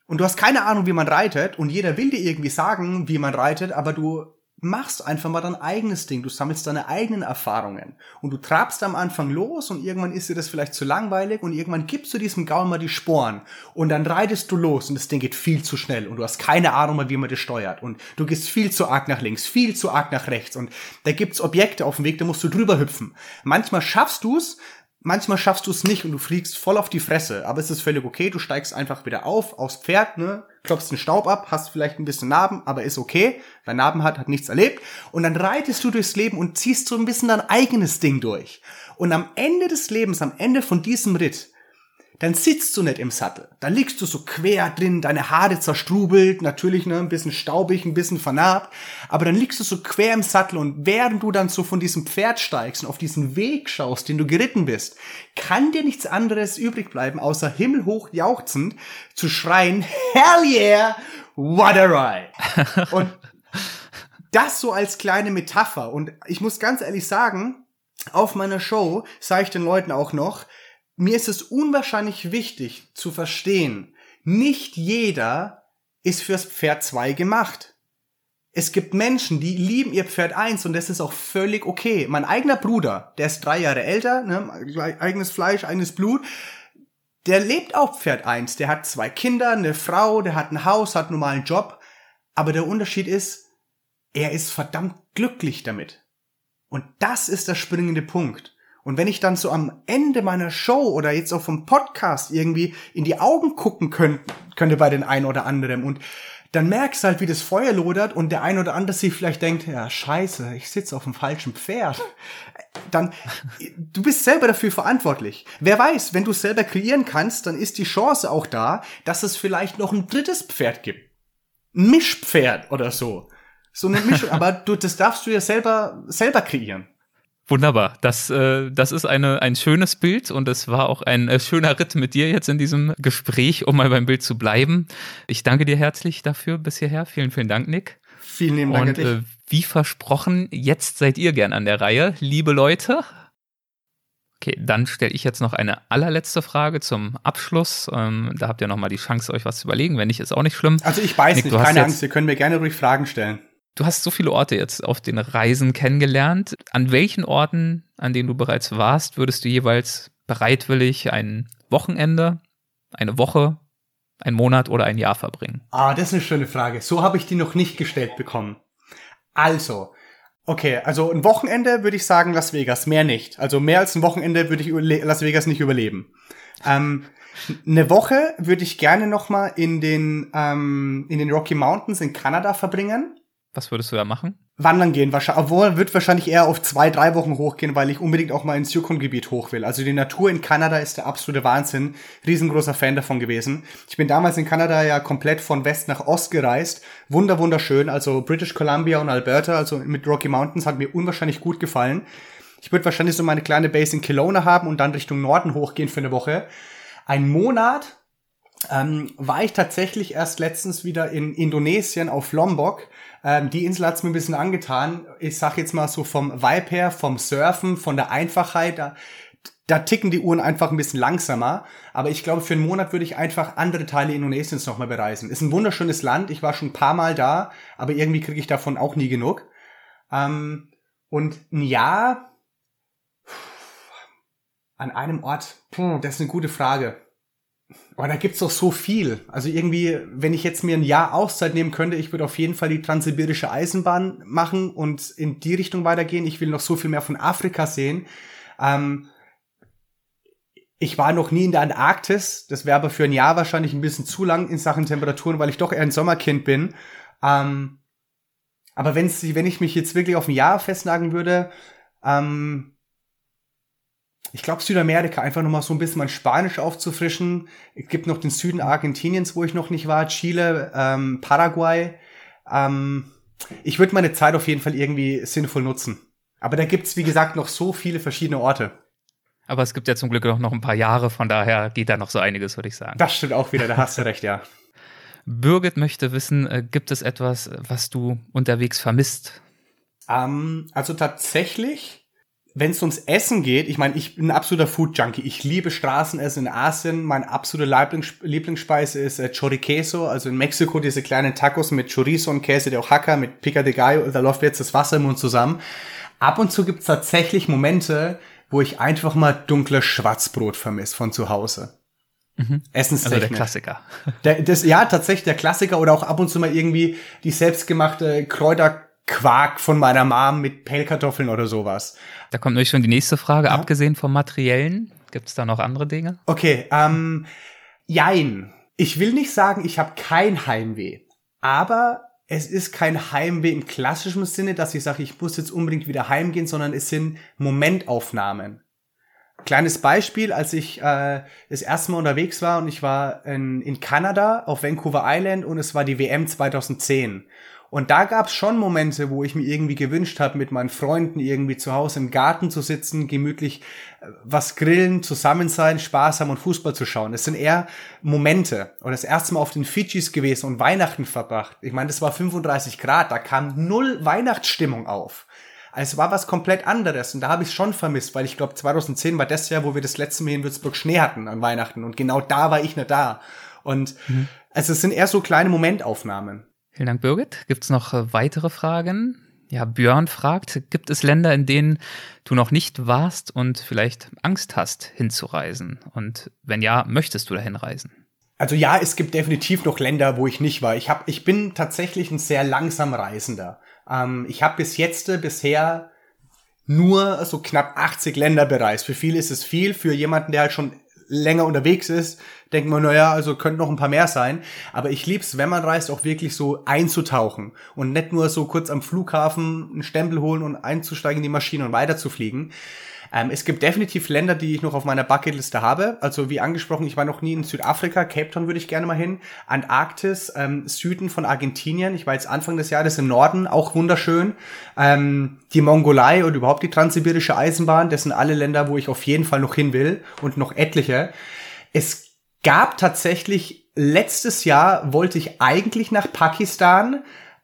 und du hast keine Ahnung, wie man reitet und jeder will dir irgendwie sagen, wie man reitet, aber du machst einfach mal dein eigenes Ding. Du sammelst deine eigenen Erfahrungen und du trabst am Anfang los und irgendwann ist dir das vielleicht zu langweilig und irgendwann gibst du diesem Gaul mal die Sporen und dann reitest du los und das Ding geht viel zu schnell und du hast keine Ahnung mehr, wie man das steuert und du gehst viel zu arg nach links, viel zu arg nach rechts und da gibt's Objekte auf dem Weg, da musst du drüber hüpfen. Manchmal schaffst du's, manchmal schaffst du es nicht und du fliegst voll auf die Fresse, aber es ist völlig okay, du steigst einfach wieder auf, aufs Pferd, ne, klopfst den Staub ab, hast vielleicht ein bisschen Narben, aber ist okay, wer Narben hat, hat nichts erlebt und dann reitest du durchs Leben und ziehst so ein bisschen dein eigenes Ding durch. Und am Ende des Lebens, am Ende von diesem Ritt, dann sitzt du nicht im Sattel. Da liegst du so quer drin, deine Haare zerstrubelt, natürlich ne, ein bisschen staubig, ein bisschen vernarbt, aber dann liegst du so quer im Sattel und während du dann so von diesem Pferd steigst und auf diesen Weg schaust, den du geritten bist, kann dir nichts anderes übrig bleiben, außer himmelhoch jauchzend zu schreien, Hell yeah, what a ride! und das so als kleine Metapher. Und ich muss ganz ehrlich sagen, auf meiner Show sage ich den Leuten auch noch, mir ist es unwahrscheinlich wichtig zu verstehen, nicht jeder ist fürs Pferd 2 gemacht. Es gibt Menschen, die lieben ihr Pferd 1 und das ist auch völlig okay. Mein eigener Bruder, der ist drei Jahre älter, ne, eigenes Fleisch, eigenes Blut, der lebt auf Pferd 1. Der hat zwei Kinder, eine Frau, der hat ein Haus, hat einen normalen Job. Aber der Unterschied ist, er ist verdammt glücklich damit. Und das ist der springende Punkt. Und wenn ich dann so am Ende meiner Show oder jetzt auch vom Podcast irgendwie in die Augen gucken könnte, könnte bei den einen oder anderen und dann merkst du halt, wie das Feuer lodert und der ein oder andere sich vielleicht denkt, ja, scheiße, ich sitze auf dem falschen Pferd. Dann, du bist selber dafür verantwortlich. Wer weiß, wenn du es selber kreieren kannst, dann ist die Chance auch da, dass es vielleicht noch ein drittes Pferd gibt. Ein Mischpferd oder so. So eine Mischung, aber du, das darfst du ja selber, selber kreieren. Wunderbar. Das, äh, das ist eine, ein schönes Bild und es war auch ein äh, schöner Ritt mit dir jetzt in diesem Gespräch, um mal beim Bild zu bleiben. Ich danke dir herzlich dafür bis hierher. Vielen, vielen Dank, Nick. Vielen lieben Dank. Und äh, wie versprochen, jetzt seid ihr gern an der Reihe. Liebe Leute, Okay, dann stelle ich jetzt noch eine allerletzte Frage zum Abschluss. Ähm, da habt ihr noch mal die Chance, euch was zu überlegen. Wenn nicht, ist auch nicht schlimm. Also ich weiß Nick, nicht, keine Angst, ihr könnt mir gerne ruhig Fragen stellen. Du hast so viele Orte jetzt auf den Reisen kennengelernt. An welchen Orten, an denen du bereits warst, würdest du jeweils bereitwillig ein Wochenende, eine Woche, ein Monat oder ein Jahr verbringen? Ah, das ist eine schöne Frage. So habe ich die noch nicht gestellt bekommen. Also, Okay, also ein Wochenende würde ich sagen Las Vegas, mehr nicht. Also mehr als ein Wochenende würde ich Las Vegas nicht überleben. Ähm, eine Woche würde ich gerne noch mal in den ähm, in den Rocky Mountains in Kanada verbringen. Was würdest du da machen? Wandern gehen, wahrscheinlich, obwohl wird wahrscheinlich eher auf zwei, drei Wochen hochgehen, weil ich unbedingt auch mal ins Yukon-Gebiet hoch will. Also die Natur in Kanada ist der absolute Wahnsinn. Riesengroßer Fan davon gewesen. Ich bin damals in Kanada ja komplett von West nach Ost gereist. Wunder, wunderschön. Also British Columbia und Alberta, also mit Rocky Mountains, hat mir unwahrscheinlich gut gefallen. Ich würde wahrscheinlich so meine kleine Base in Kelowna haben und dann Richtung Norden hochgehen für eine Woche. Ein Monat ähm, war ich tatsächlich erst letztens wieder in Indonesien auf Lombok ähm, die Insel hat's mir ein bisschen angetan. Ich sag jetzt mal so vom Vibe her, vom Surfen, von der Einfachheit, da, da ticken die Uhren einfach ein bisschen langsamer. Aber ich glaube, für einen Monat würde ich einfach andere Teile Indonesiens nochmal bereisen. Ist ein wunderschönes Land. Ich war schon ein paar Mal da, aber irgendwie kriege ich davon auch nie genug. Ähm, und ein Jahr an einem Ort, puh, das ist eine gute Frage. Aber da gibt's doch so viel. Also irgendwie, wenn ich jetzt mir ein Jahr Auszeit nehmen könnte, ich würde auf jeden Fall die transsibirische Eisenbahn machen und in die Richtung weitergehen. Ich will noch so viel mehr von Afrika sehen. Ähm, ich war noch nie in der Antarktis. Das wäre aber für ein Jahr wahrscheinlich ein bisschen zu lang in Sachen Temperaturen, weil ich doch eher ein Sommerkind bin. Ähm, aber wenn's, wenn ich mich jetzt wirklich auf ein Jahr festnageln würde, ähm, ich glaube, Südamerika, einfach nochmal so ein bisschen mein Spanisch aufzufrischen. Es gibt noch den Süden Argentiniens, wo ich noch nicht war, Chile, ähm, Paraguay. Ähm, ich würde meine Zeit auf jeden Fall irgendwie sinnvoll nutzen. Aber da gibt's wie gesagt, noch so viele verschiedene Orte. Aber es gibt ja zum Glück auch noch ein paar Jahre, von daher geht da noch so einiges, würde ich sagen. Das stimmt auch wieder, da hast du recht, ja. Birgit möchte wissen, äh, gibt es etwas, was du unterwegs vermisst? Ähm, also tatsächlich wenn es ums Essen geht, ich meine, ich bin ein absoluter Food-Junkie. Ich liebe Straßenessen in Asien. Meine absolute Lieblings Lieblingsspeise ist äh, Choriqueso, also in Mexiko diese kleinen Tacos mit Chorizo und Käse, der Hacker mit Pica de Gallo. Da läuft jetzt das Wasser im Mund zusammen. Ab und zu gibt's tatsächlich Momente, wo ich einfach mal dunkles Schwarzbrot vermisse von zu Hause. Mhm. Essenstechnisch. Also der Klassiker. Der, das, ja, tatsächlich der Klassiker oder auch ab und zu mal irgendwie die selbstgemachte Kräuter Quark von meiner Mom mit Pellkartoffeln oder sowas. Da kommt nämlich schon die nächste Frage. Ja. Abgesehen vom Materiellen, gibt es da noch andere Dinge? Okay, ähm, jein. Ich will nicht sagen, ich habe kein Heimweh, aber es ist kein Heimweh im klassischen Sinne, dass ich sage, ich muss jetzt unbedingt wieder heimgehen, sondern es sind Momentaufnahmen. Kleines Beispiel, als ich äh, das erste Mal unterwegs war und ich war in, in Kanada auf Vancouver Island und es war die WM 2010. Und da gab's schon Momente, wo ich mir irgendwie gewünscht habe, mit meinen Freunden irgendwie zu Hause im Garten zu sitzen, gemütlich äh, was grillen, zusammen sein, Spaß haben und Fußball zu schauen. Das sind eher Momente. Und das erste Mal auf den Fidschis gewesen und Weihnachten verbracht. Ich meine, das war 35 Grad, da kam null Weihnachtsstimmung auf. Also es war was komplett anderes und da habe ich schon vermisst, weil ich glaube 2010 war das Jahr, wo wir das letzte Mal in Würzburg Schnee hatten an Weihnachten und genau da war ich nicht da. Und mhm. also es sind eher so kleine Momentaufnahmen. Vielen Dank, Birgit. Gibt es noch äh, weitere Fragen? Ja, Björn fragt, gibt es Länder, in denen du noch nicht warst und vielleicht Angst hast, hinzureisen? Und wenn ja, möchtest du dahin reisen? Also ja, es gibt definitiv noch Länder, wo ich nicht war. Ich, hab, ich bin tatsächlich ein sehr langsam Reisender. Ähm, ich habe bis jetzt äh, bisher nur so knapp 80 Länder bereist. Für viele ist es viel, für jemanden, der halt schon länger unterwegs ist, denkt man, naja, also könnten noch ein paar mehr sein. Aber ich lieb's, wenn man reist, auch wirklich so einzutauchen und nicht nur so kurz am Flughafen einen Stempel holen und einzusteigen in die Maschine und weiterzufliegen. Ähm, es gibt definitiv Länder, die ich noch auf meiner Bucketliste habe. Also wie angesprochen, ich war noch nie in Südafrika, Cape Town würde ich gerne mal hin. Antarktis, ähm, Süden von Argentinien. Ich war jetzt Anfang des Jahres im Norden, auch wunderschön. Ähm, die Mongolei und überhaupt die transsibirische Eisenbahn, das sind alle Länder, wo ich auf jeden Fall noch hin will und noch etliche. Es gab tatsächlich letztes Jahr wollte ich eigentlich nach Pakistan,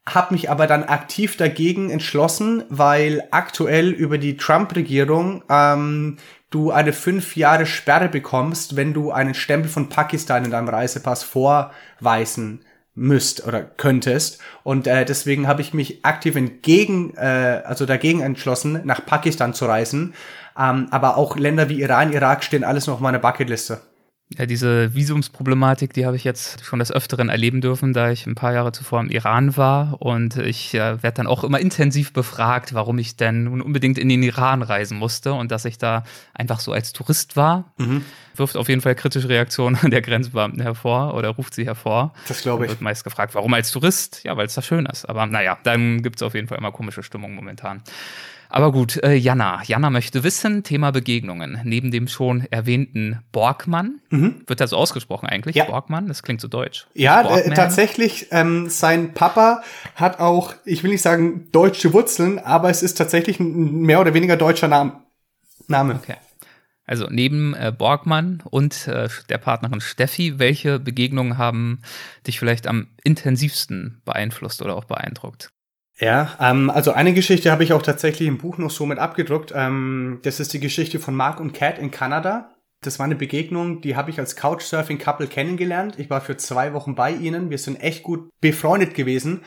habe mich aber dann aktiv dagegen entschlossen, weil aktuell über die Trump-Regierung ähm, du eine fünf Jahre Sperre bekommst, wenn du einen Stempel von Pakistan in deinem Reisepass vorweisen müsst oder könntest. Und äh, deswegen habe ich mich aktiv entgegen, äh, also dagegen entschlossen, nach Pakistan zu reisen. Ähm, aber auch Länder wie Iran, Irak stehen alles noch auf meiner Bucketliste. Ja, diese Visumsproblematik, die habe ich jetzt schon des Öfteren erleben dürfen, da ich ein paar Jahre zuvor im Iran war. Und ich äh, werde dann auch immer intensiv befragt, warum ich denn nun unbedingt in den Iran reisen musste und dass ich da einfach so als Tourist war. Mhm. Wirft auf jeden Fall kritische Reaktionen der Grenzbeamten hervor oder ruft sie hervor. Das glaube ich. Wird meist gefragt, warum als Tourist? Ja, weil es da schön ist. Aber naja, dann gibt es auf jeden Fall immer komische Stimmung momentan. Aber gut, äh, Jana. Jana möchte wissen, Thema Begegnungen. Neben dem schon erwähnten Borgmann, mhm. wird das ausgesprochen eigentlich? Ja. Borgmann, das klingt so deutsch. Ja, äh, tatsächlich, ähm, sein Papa hat auch, ich will nicht sagen deutsche Wurzeln, aber es ist tatsächlich ein mehr oder weniger deutscher Name. Name. Okay. Also neben äh, Borgmann und äh, der Partnerin Steffi, welche Begegnungen haben dich vielleicht am intensivsten beeinflusst oder auch beeindruckt? Ja, ähm, also eine Geschichte habe ich auch tatsächlich im Buch noch so mit abgedruckt. Ähm, das ist die Geschichte von Mark und Cat in Kanada. Das war eine Begegnung, die habe ich als Couchsurfing-Couple kennengelernt. Ich war für zwei Wochen bei ihnen. Wir sind echt gut befreundet gewesen.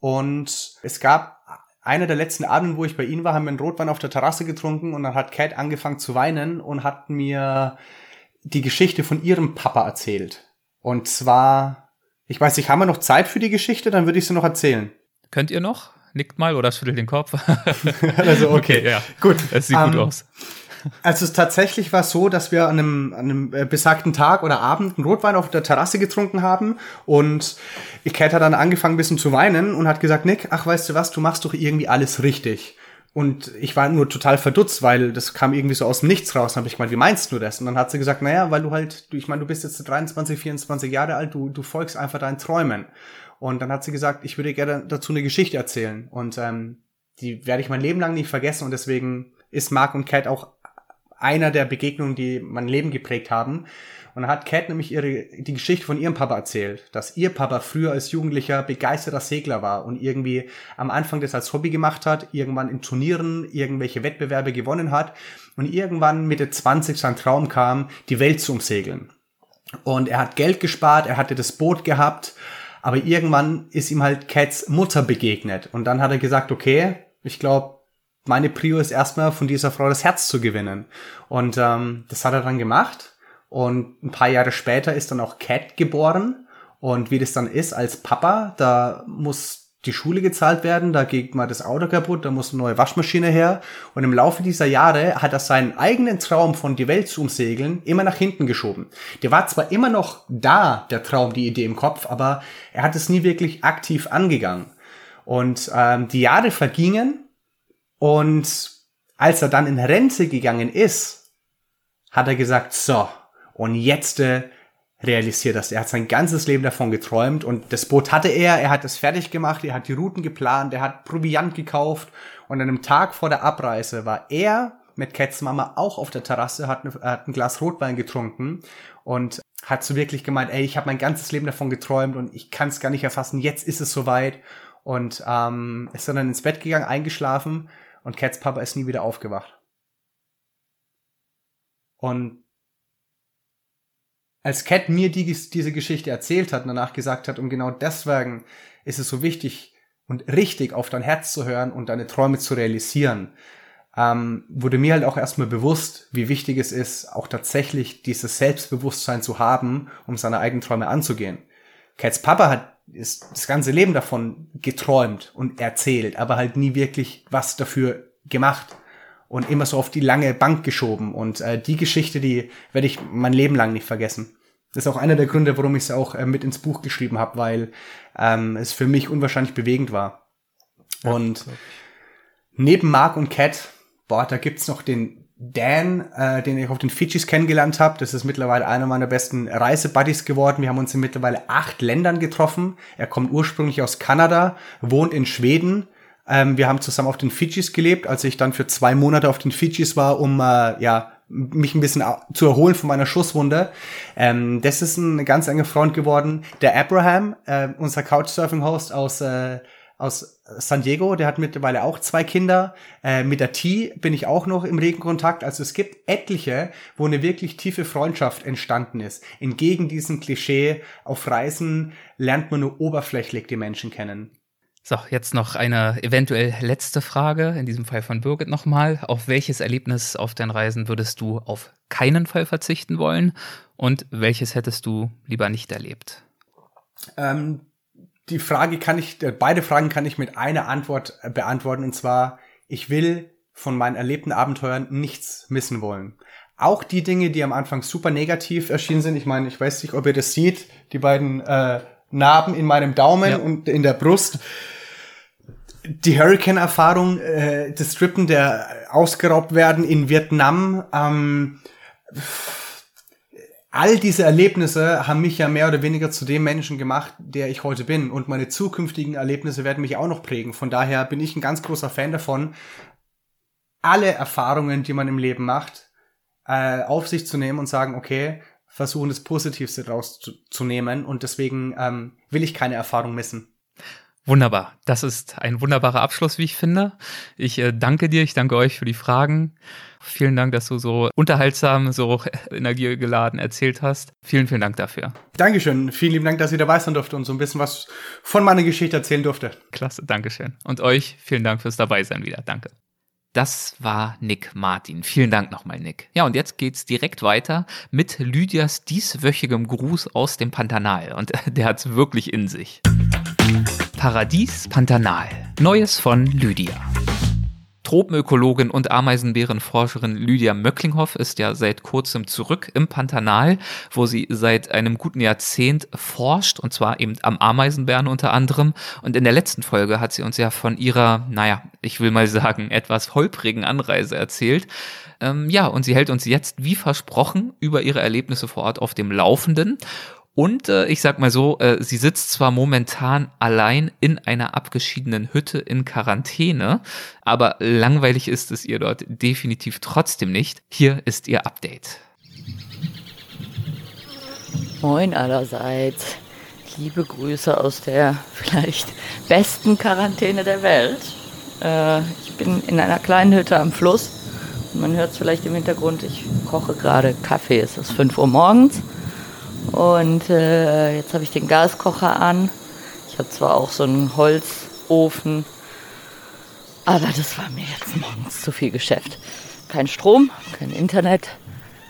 Und es gab einer der letzten Abende, wo ich bei ihnen war, haben wir einen Rotwein auf der Terrasse getrunken und dann hat Cat angefangen zu weinen und hat mir die Geschichte von ihrem Papa erzählt. Und zwar, ich weiß nicht, haben wir noch Zeit für die Geschichte? Dann würde ich sie noch erzählen. Könnt ihr noch? Nickt mal oder schüttelt den Kopf. also, okay, ja. Gut. Es sieht um, gut ähm, aus. Also es tatsächlich war so, dass wir an einem, an einem äh, besagten Tag oder Abend einen Rotwein auf der Terrasse getrunken haben und Kat hat dann angefangen ein bisschen zu weinen und hat gesagt, Nick, ach weißt du was, du machst doch irgendwie alles richtig. Und ich war nur total verdutzt, weil das kam irgendwie so aus dem Nichts raus. Dann habe ich gemeint, wie meinst du das? Und dann hat sie gesagt, naja, weil du halt, ich meine, du bist jetzt 23, 24 Jahre alt, du, du folgst einfach deinen Träumen. Und dann hat sie gesagt, ich würde gerne dazu eine Geschichte erzählen. Und ähm, die werde ich mein Leben lang nicht vergessen. Und deswegen ist Mark und Cat auch einer der Begegnungen, die mein Leben geprägt haben. Und dann hat Cat nämlich ihre, die Geschichte von ihrem Papa erzählt, dass ihr Papa früher als Jugendlicher begeisterter Segler war und irgendwie am Anfang das als Hobby gemacht hat, irgendwann in Turnieren irgendwelche Wettbewerbe gewonnen hat und irgendwann Mitte 20 sein Traum kam, die Welt zu umsegeln. Und er hat Geld gespart, er hatte das Boot gehabt aber irgendwann ist ihm halt Cats Mutter begegnet. Und dann hat er gesagt, okay, ich glaube, meine Prio ist erstmal von dieser Frau das Herz zu gewinnen. Und ähm, das hat er dann gemacht. Und ein paar Jahre später ist dann auch Cat geboren. Und wie das dann ist als Papa, da muss die Schule gezahlt werden, da geht mal das Auto kaputt, da muss eine neue Waschmaschine her. Und im Laufe dieser Jahre hat er seinen eigenen Traum von die Welt zu umsegeln immer nach hinten geschoben. Der war zwar immer noch da, der Traum, die Idee im Kopf, aber er hat es nie wirklich aktiv angegangen. Und ähm, die Jahre vergingen und als er dann in Rente gegangen ist, hat er gesagt, so, und jetzt äh, realisiert das. Er hat sein ganzes Leben davon geträumt und das Boot hatte er, er hat es fertig gemacht, er hat die Routen geplant, er hat Proviant gekauft und an einem Tag vor der Abreise war er mit Cats Mama auch auf der Terrasse, hat, ein, hat ein Glas Rotwein getrunken und hat so wirklich gemeint, ey, ich habe mein ganzes Leben davon geträumt und ich kann es gar nicht erfassen, jetzt ist es soweit und ähm, ist dann ins Bett gegangen, eingeschlafen und Cats Papa ist nie wieder aufgewacht. Und als Cat mir die, diese Geschichte erzählt hat und danach gesagt hat, und genau deswegen ist es so wichtig und richtig auf dein Herz zu hören und deine Träume zu realisieren, ähm, wurde mir halt auch erstmal bewusst, wie wichtig es ist, auch tatsächlich dieses Selbstbewusstsein zu haben, um seine eigenen Träume anzugehen. Cats Papa hat ist das ganze Leben davon geträumt und erzählt, aber halt nie wirklich was dafür gemacht und immer so auf die lange Bank geschoben. Und äh, die Geschichte, die werde ich mein Leben lang nicht vergessen. Das ist auch einer der Gründe, warum ich es auch äh, mit ins Buch geschrieben habe, weil ähm, es für mich unwahrscheinlich bewegend war. Und ja, neben Mark und Cat, boah, da gibt's noch den Dan, äh, den ich auf den Fidschis kennengelernt habe. Das ist mittlerweile einer meiner besten Reisebuddies geworden. Wir haben uns in mittlerweile acht Ländern getroffen. Er kommt ursprünglich aus Kanada, wohnt in Schweden. Ähm, wir haben zusammen auf den Fidschis gelebt, als ich dann für zwei Monate auf den Fidschis war, um äh, ja mich ein bisschen zu erholen von meiner Schusswunde. Ähm, das ist ein ganz enger Freund geworden. Der Abraham, äh, unser Couchsurfing-Host aus, äh, aus San Diego, der hat mittlerweile auch zwei Kinder. Äh, mit der T bin ich auch noch im regen Kontakt. Also es gibt etliche, wo eine wirklich tiefe Freundschaft entstanden ist. Entgegen diesem Klischee, auf Reisen lernt man nur oberflächlich die Menschen kennen. So, jetzt noch eine eventuell letzte Frage, in diesem Fall von Birgit nochmal. Auf welches Erlebnis auf deinen Reisen würdest du auf keinen Fall verzichten wollen und welches hättest du lieber nicht erlebt? Ähm, die Frage kann ich, äh, beide Fragen kann ich mit einer Antwort äh, beantworten und zwar, ich will von meinen erlebten Abenteuern nichts missen wollen. Auch die Dinge, die am Anfang super negativ erschienen sind. Ich meine, ich weiß nicht, ob ihr das seht, die beiden äh, Narben in meinem Daumen ja. und in der Brust. Die Hurricane-Erfahrung, äh, das Strippen der ausgeraubt werden in Vietnam, ähm, all diese Erlebnisse haben mich ja mehr oder weniger zu dem Menschen gemacht, der ich heute bin. Und meine zukünftigen Erlebnisse werden mich auch noch prägen. Von daher bin ich ein ganz großer Fan davon, alle Erfahrungen, die man im Leben macht, äh, auf sich zu nehmen und sagen, okay, versuchen das Positivste daraus zu, zu nehmen. Und deswegen ähm, will ich keine Erfahrung missen. Wunderbar. Das ist ein wunderbarer Abschluss, wie ich finde. Ich äh, danke dir, ich danke euch für die Fragen. Vielen Dank, dass du so unterhaltsam, so energiegeladen erzählt hast. Vielen, vielen Dank dafür. Dankeschön. Vielen lieben Dank, dass ich dabei sein durfte und so ein bisschen was von meiner Geschichte erzählen durfte. Klasse, Dankeschön. Und euch vielen Dank fürs Dabeisein wieder. Danke. Das war Nick Martin. Vielen Dank nochmal, Nick. Ja, und jetzt geht's direkt weiter mit Lydias dieswöchigem Gruß aus dem Pantanal. Und der hat's wirklich in sich. Paradies Pantanal. Neues von Lydia. Tropenökologin und Ameisenbärenforscherin Lydia Möcklinghoff ist ja seit kurzem zurück im Pantanal, wo sie seit einem guten Jahrzehnt forscht, und zwar eben am Ameisenbären unter anderem. Und in der letzten Folge hat sie uns ja von ihrer, naja, ich will mal sagen, etwas holprigen Anreise erzählt. Ähm, ja, und sie hält uns jetzt, wie versprochen, über ihre Erlebnisse vor Ort auf dem Laufenden. Und äh, ich sag mal so, äh, sie sitzt zwar momentan allein in einer abgeschiedenen Hütte in Quarantäne, aber langweilig ist es ihr dort definitiv trotzdem nicht. Hier ist ihr Update. Moin allerseits. Liebe Grüße aus der vielleicht besten Quarantäne der Welt. Äh, ich bin in einer kleinen Hütte am Fluss. Man hört es vielleicht im Hintergrund, ich koche gerade Kaffee. Es ist 5 Uhr morgens. Und äh, jetzt habe ich den Gaskocher an. Ich habe zwar auch so einen Holzofen, aber das war mir jetzt morgens zu viel Geschäft. Kein Strom, kein Internet,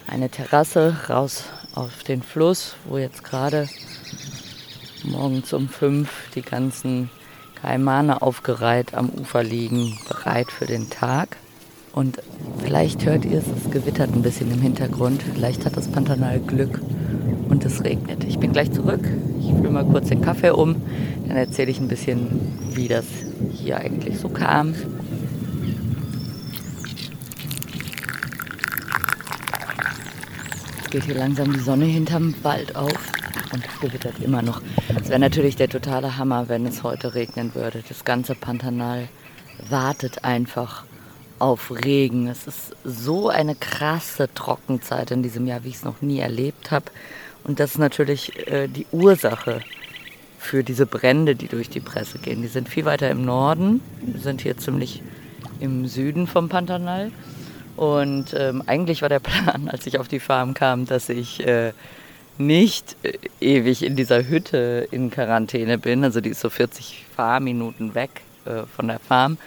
eine Terrasse raus auf den Fluss, wo jetzt gerade morgens um fünf die ganzen Kaimane aufgereiht am Ufer liegen, bereit für den Tag. Und vielleicht hört ihr es, es gewittert ein bisschen im Hintergrund. Vielleicht hat das Pantanal Glück und es regnet. Ich bin gleich zurück. Ich fülle mal kurz den Kaffee um. Dann erzähle ich ein bisschen, wie das hier eigentlich so kam. Jetzt geht hier langsam die Sonne hinterm Wald auf und es gewittert immer noch. Es wäre natürlich der totale Hammer, wenn es heute regnen würde. Das ganze Pantanal wartet einfach auf Regen. Es ist so eine krasse Trockenzeit in diesem Jahr, wie ich es noch nie erlebt habe. Und das ist natürlich äh, die Ursache für diese Brände, die durch die Presse gehen. Die sind viel weiter im Norden. Sind hier ziemlich im Süden vom Pantanal. Und ähm, eigentlich war der Plan, als ich auf die Farm kam, dass ich äh, nicht äh, ewig in dieser Hütte in Quarantäne bin. Also die ist so 40 Fahrminuten weg äh, von der Farm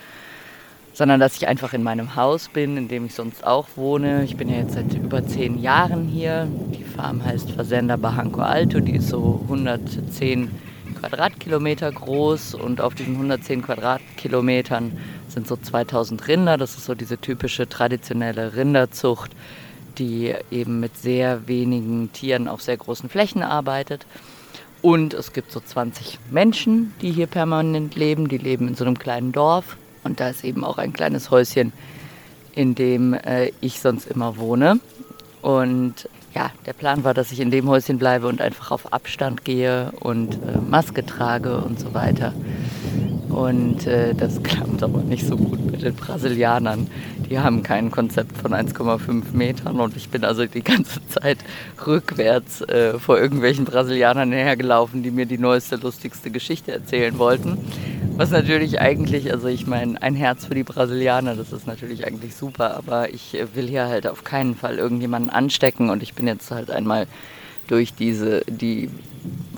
sondern dass ich einfach in meinem Haus bin, in dem ich sonst auch wohne. Ich bin ja jetzt seit über zehn Jahren hier. Die Farm heißt Versender Barranco Alto, die ist so 110 Quadratkilometer groß und auf diesen 110 Quadratkilometern sind so 2000 Rinder. Das ist so diese typische traditionelle Rinderzucht, die eben mit sehr wenigen Tieren auf sehr großen Flächen arbeitet. Und es gibt so 20 Menschen, die hier permanent leben. Die leben in so einem kleinen Dorf und da ist eben auch ein kleines Häuschen, in dem äh, ich sonst immer wohne. Und ja, der Plan war, dass ich in dem Häuschen bleibe und einfach auf Abstand gehe und äh, Maske trage und so weiter. Und äh, das klappt aber nicht so gut mit den Brasilianern. Die haben kein Konzept von 1,5 Metern und ich bin also die ganze Zeit rückwärts äh, vor irgendwelchen Brasilianern hergelaufen, die mir die neueste, lustigste Geschichte erzählen wollten. Was natürlich eigentlich, also ich meine, ein Herz für die Brasilianer, das ist natürlich eigentlich super, aber ich will hier halt auf keinen Fall irgendjemanden anstecken und ich bin jetzt halt einmal durch diese, die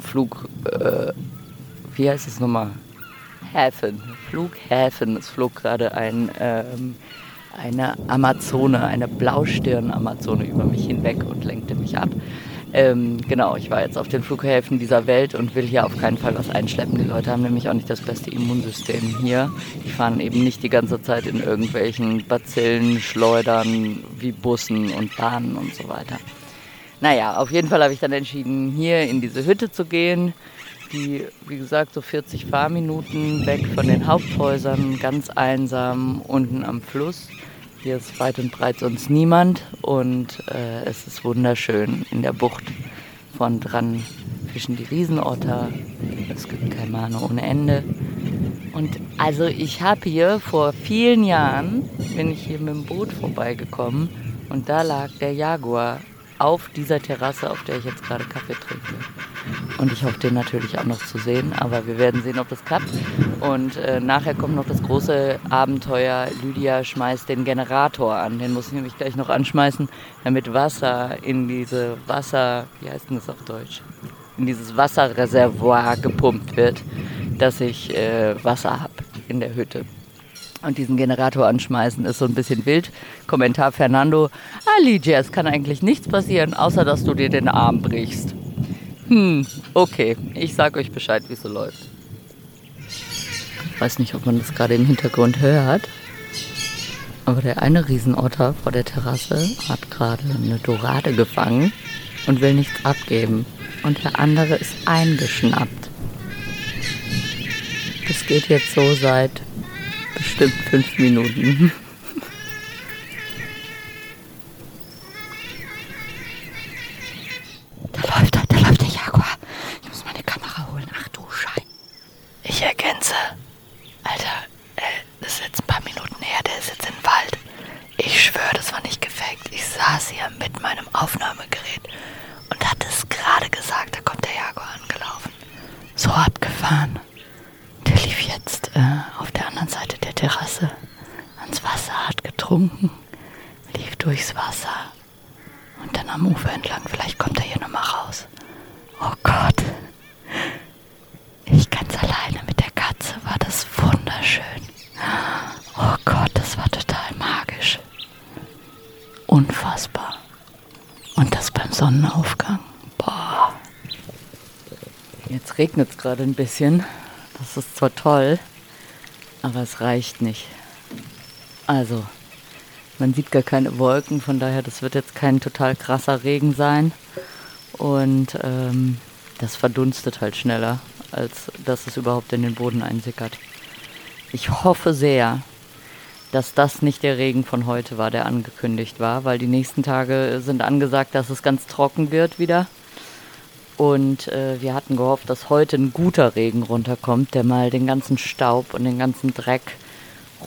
Flug, äh, wie heißt es nochmal? Häfen, Flughäfen. Es flog gerade ein, ähm, eine Amazone, eine Blaustirn-Amazone über mich hinweg und lenkte mich ab. Ähm, genau, ich war jetzt auf den Flughäfen dieser Welt und will hier auf keinen Fall was einschleppen. Die Leute haben nämlich auch nicht das beste Immunsystem hier. Die fahren eben nicht die ganze Zeit in irgendwelchen Bazillen, Schleudern wie Bussen und Bahnen und so weiter. Naja, auf jeden Fall habe ich dann entschieden, hier in diese Hütte zu gehen die, wie gesagt, so 40 Fahrminuten weg von den Haupthäusern, ganz einsam unten am Fluss. Hier ist weit und breit sonst niemand und äh, es ist wunderschön in der Bucht von dran fischen die Riesenotter. Es gibt Kaimane ohne Ende. Und also ich habe hier vor vielen Jahren, bin ich hier mit dem Boot vorbeigekommen und da lag der Jaguar auf dieser Terrasse, auf der ich jetzt gerade Kaffee trinke. Und ich hoffe, den natürlich auch noch zu sehen, aber wir werden sehen, ob das klappt. Und äh, nachher kommt noch das große Abenteuer. Lydia schmeißt den Generator an. Den muss ich nämlich gleich noch anschmeißen, damit Wasser in diese Wasser, wie heißt denn das auf Deutsch? In dieses Wasserreservoir gepumpt wird, dass ich äh, Wasser habe in der Hütte und diesen Generator anschmeißen ist so ein bisschen wild. Kommentar Fernando, Lydia, es kann eigentlich nichts passieren, außer dass du dir den Arm brichst. Hm, okay, ich sag euch Bescheid, wie es so läuft. Ich weiß nicht, ob man das gerade im Hintergrund hört, aber der eine Riesenotter vor der Terrasse hat gerade eine Dorade gefangen und will nichts abgeben. Und der andere ist eingeschnappt. Das geht jetzt so seit bestimmt fünf Minuten. Da läuft er, da läuft der Jaguar. Ich muss meine Kamera holen. Ach du Schein. Ich ergänze. Alter, äh, das ist jetzt ein paar Minuten her, der ist jetzt im Wald. Ich schwöre, das war nicht gefaked. Ich saß hier mit meinem Aufnahmegerät und hatte es gerade gesagt, da kommt der Jaguar angelaufen. So abgefahren. Der lief jetzt äh, auf der anderen Seite der Terrasse ans Wasser, hat getrunken, lief durchs Wasser und dann am Ufer entlang. Vielleicht kommt er hier nochmal raus. Oh Gott. Ich ganz alleine mit der Katze war das wunderschön. Oh Gott, das war total magisch. Unfassbar. Und das beim Sonnenaufgang. Boah. Regnet es gerade ein bisschen. Das ist zwar toll, aber es reicht nicht. Also, man sieht gar keine Wolken, von daher, das wird jetzt kein total krasser Regen sein. Und ähm, das verdunstet halt schneller, als dass es überhaupt in den Boden einsickert. Ich hoffe sehr, dass das nicht der Regen von heute war, der angekündigt war, weil die nächsten Tage sind angesagt, dass es ganz trocken wird wieder. Und äh, wir hatten gehofft, dass heute ein guter Regen runterkommt, der mal den ganzen Staub und den ganzen Dreck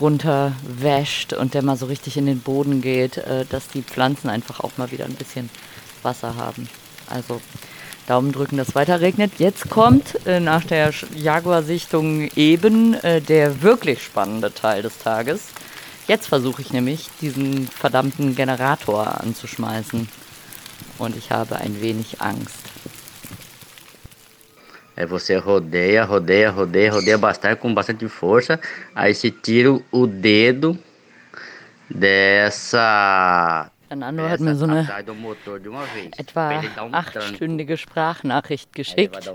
runterwäscht und der mal so richtig in den Boden geht, äh, dass die Pflanzen einfach auch mal wieder ein bisschen Wasser haben. Also Daumen drücken, dass weiter regnet. Jetzt kommt äh, nach der Jaguar-Sichtung eben äh, der wirklich spannende Teil des Tages. Jetzt versuche ich nämlich, diesen verdammten Generator anzuschmeißen. Und ich habe ein wenig Angst. Aí você rodeia, rodeia, rodeia, rodeia bastante com bastante força. Aí se tira o dedo dessa. Fernando hat mir so eine etwa achtstündige Sprachnachricht geschickt,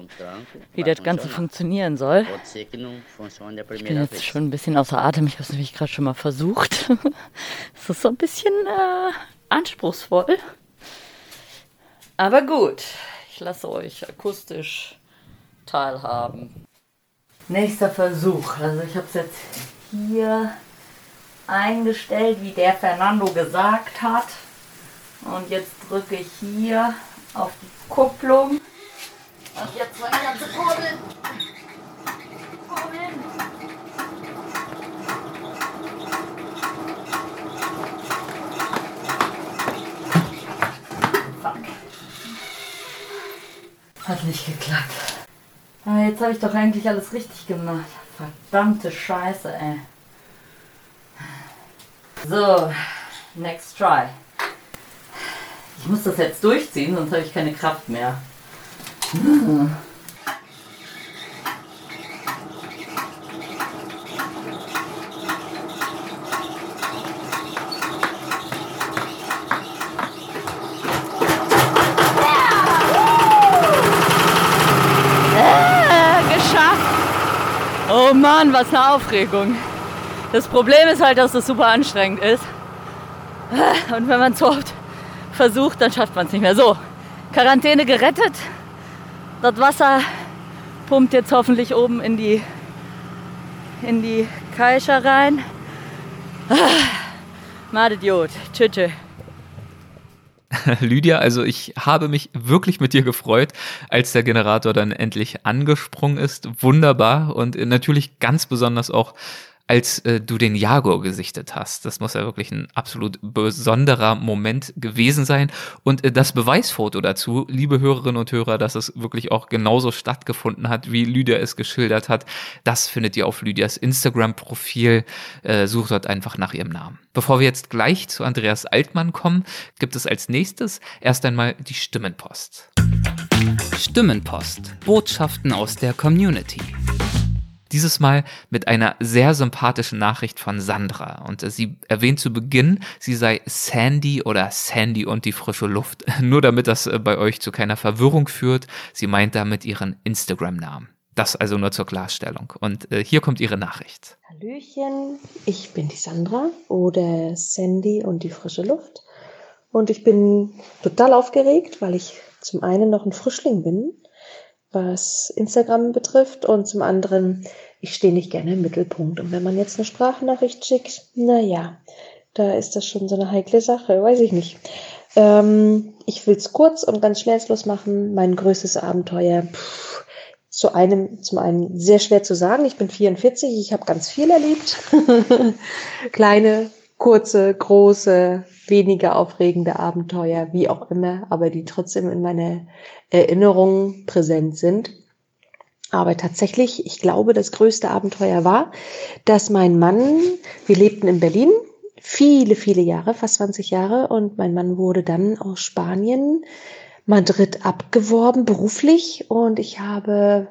wie das Ganze funktionieren soll. Ich bin jetzt schon ein bisschen außer Atem, ich habe es nämlich gerade schon mal versucht. Es ist so ein bisschen äh, anspruchsvoll. Aber gut, ich lasse euch akustisch teilhaben. Nächster Versuch. Also ich habe es jetzt hier eingestellt, wie der Fernando gesagt hat. Und jetzt drücke ich hier auf die Kupplung. Und jetzt meine ganze Kurbel. Kurbeln. Fuck. Hat nicht geklappt. Aber ah, jetzt habe ich doch eigentlich alles richtig gemacht. Verdammte Scheiße, ey. So, next try. Ich muss das jetzt durchziehen, sonst habe ich keine Kraft mehr. Hm. Oh Mann, was eine Aufregung. Das Problem ist halt, dass es super anstrengend ist. Und wenn man es so oft versucht, dann schafft man es nicht mehr. So, Quarantäne gerettet. Das Wasser pumpt jetzt hoffentlich oben in die, in die Kaischer rein. Madidiot. Tschüss. Lydia, also ich habe mich wirklich mit dir gefreut, als der Generator dann endlich angesprungen ist. Wunderbar und natürlich ganz besonders auch als äh, du den Jaguar gesichtet hast. Das muss ja wirklich ein absolut besonderer Moment gewesen sein. Und äh, das Beweisfoto dazu, liebe Hörerinnen und Hörer, dass es wirklich auch genauso stattgefunden hat, wie Lydia es geschildert hat, das findet ihr auf Lydias Instagram-Profil. Äh, sucht dort einfach nach ihrem Namen. Bevor wir jetzt gleich zu Andreas Altmann kommen, gibt es als nächstes erst einmal die Stimmenpost. Stimmenpost. Botschaften aus der Community. Dieses Mal mit einer sehr sympathischen Nachricht von Sandra. Und sie erwähnt zu Beginn, sie sei Sandy oder Sandy und die frische Luft. Nur damit das äh, bei euch zu keiner Verwirrung führt. Sie meint damit ihren Instagram-Namen. Das also nur zur Klarstellung. Und äh, hier kommt ihre Nachricht. Hallöchen, ich bin die Sandra oder Sandy und die frische Luft. Und ich bin total aufgeregt, weil ich zum einen noch ein Frischling bin was Instagram betrifft und zum anderen, ich stehe nicht gerne im Mittelpunkt. Und wenn man jetzt eine Sprachnachricht schickt, na ja, da ist das schon so eine heikle Sache, weiß ich nicht. Ähm, ich will es kurz und ganz schmerzlos machen. Mein größtes Abenteuer. Pff, zu einem, zum einen sehr schwer zu sagen. Ich bin 44, ich habe ganz viel erlebt. Kleine, kurze, große, weniger aufregende Abenteuer, wie auch immer, aber die trotzdem in meiner Erinnerungen präsent sind. Aber tatsächlich, ich glaube, das größte Abenteuer war, dass mein Mann, wir lebten in Berlin, viele, viele Jahre, fast 20 Jahre, und mein Mann wurde dann aus Spanien, Madrid abgeworben, beruflich, und ich habe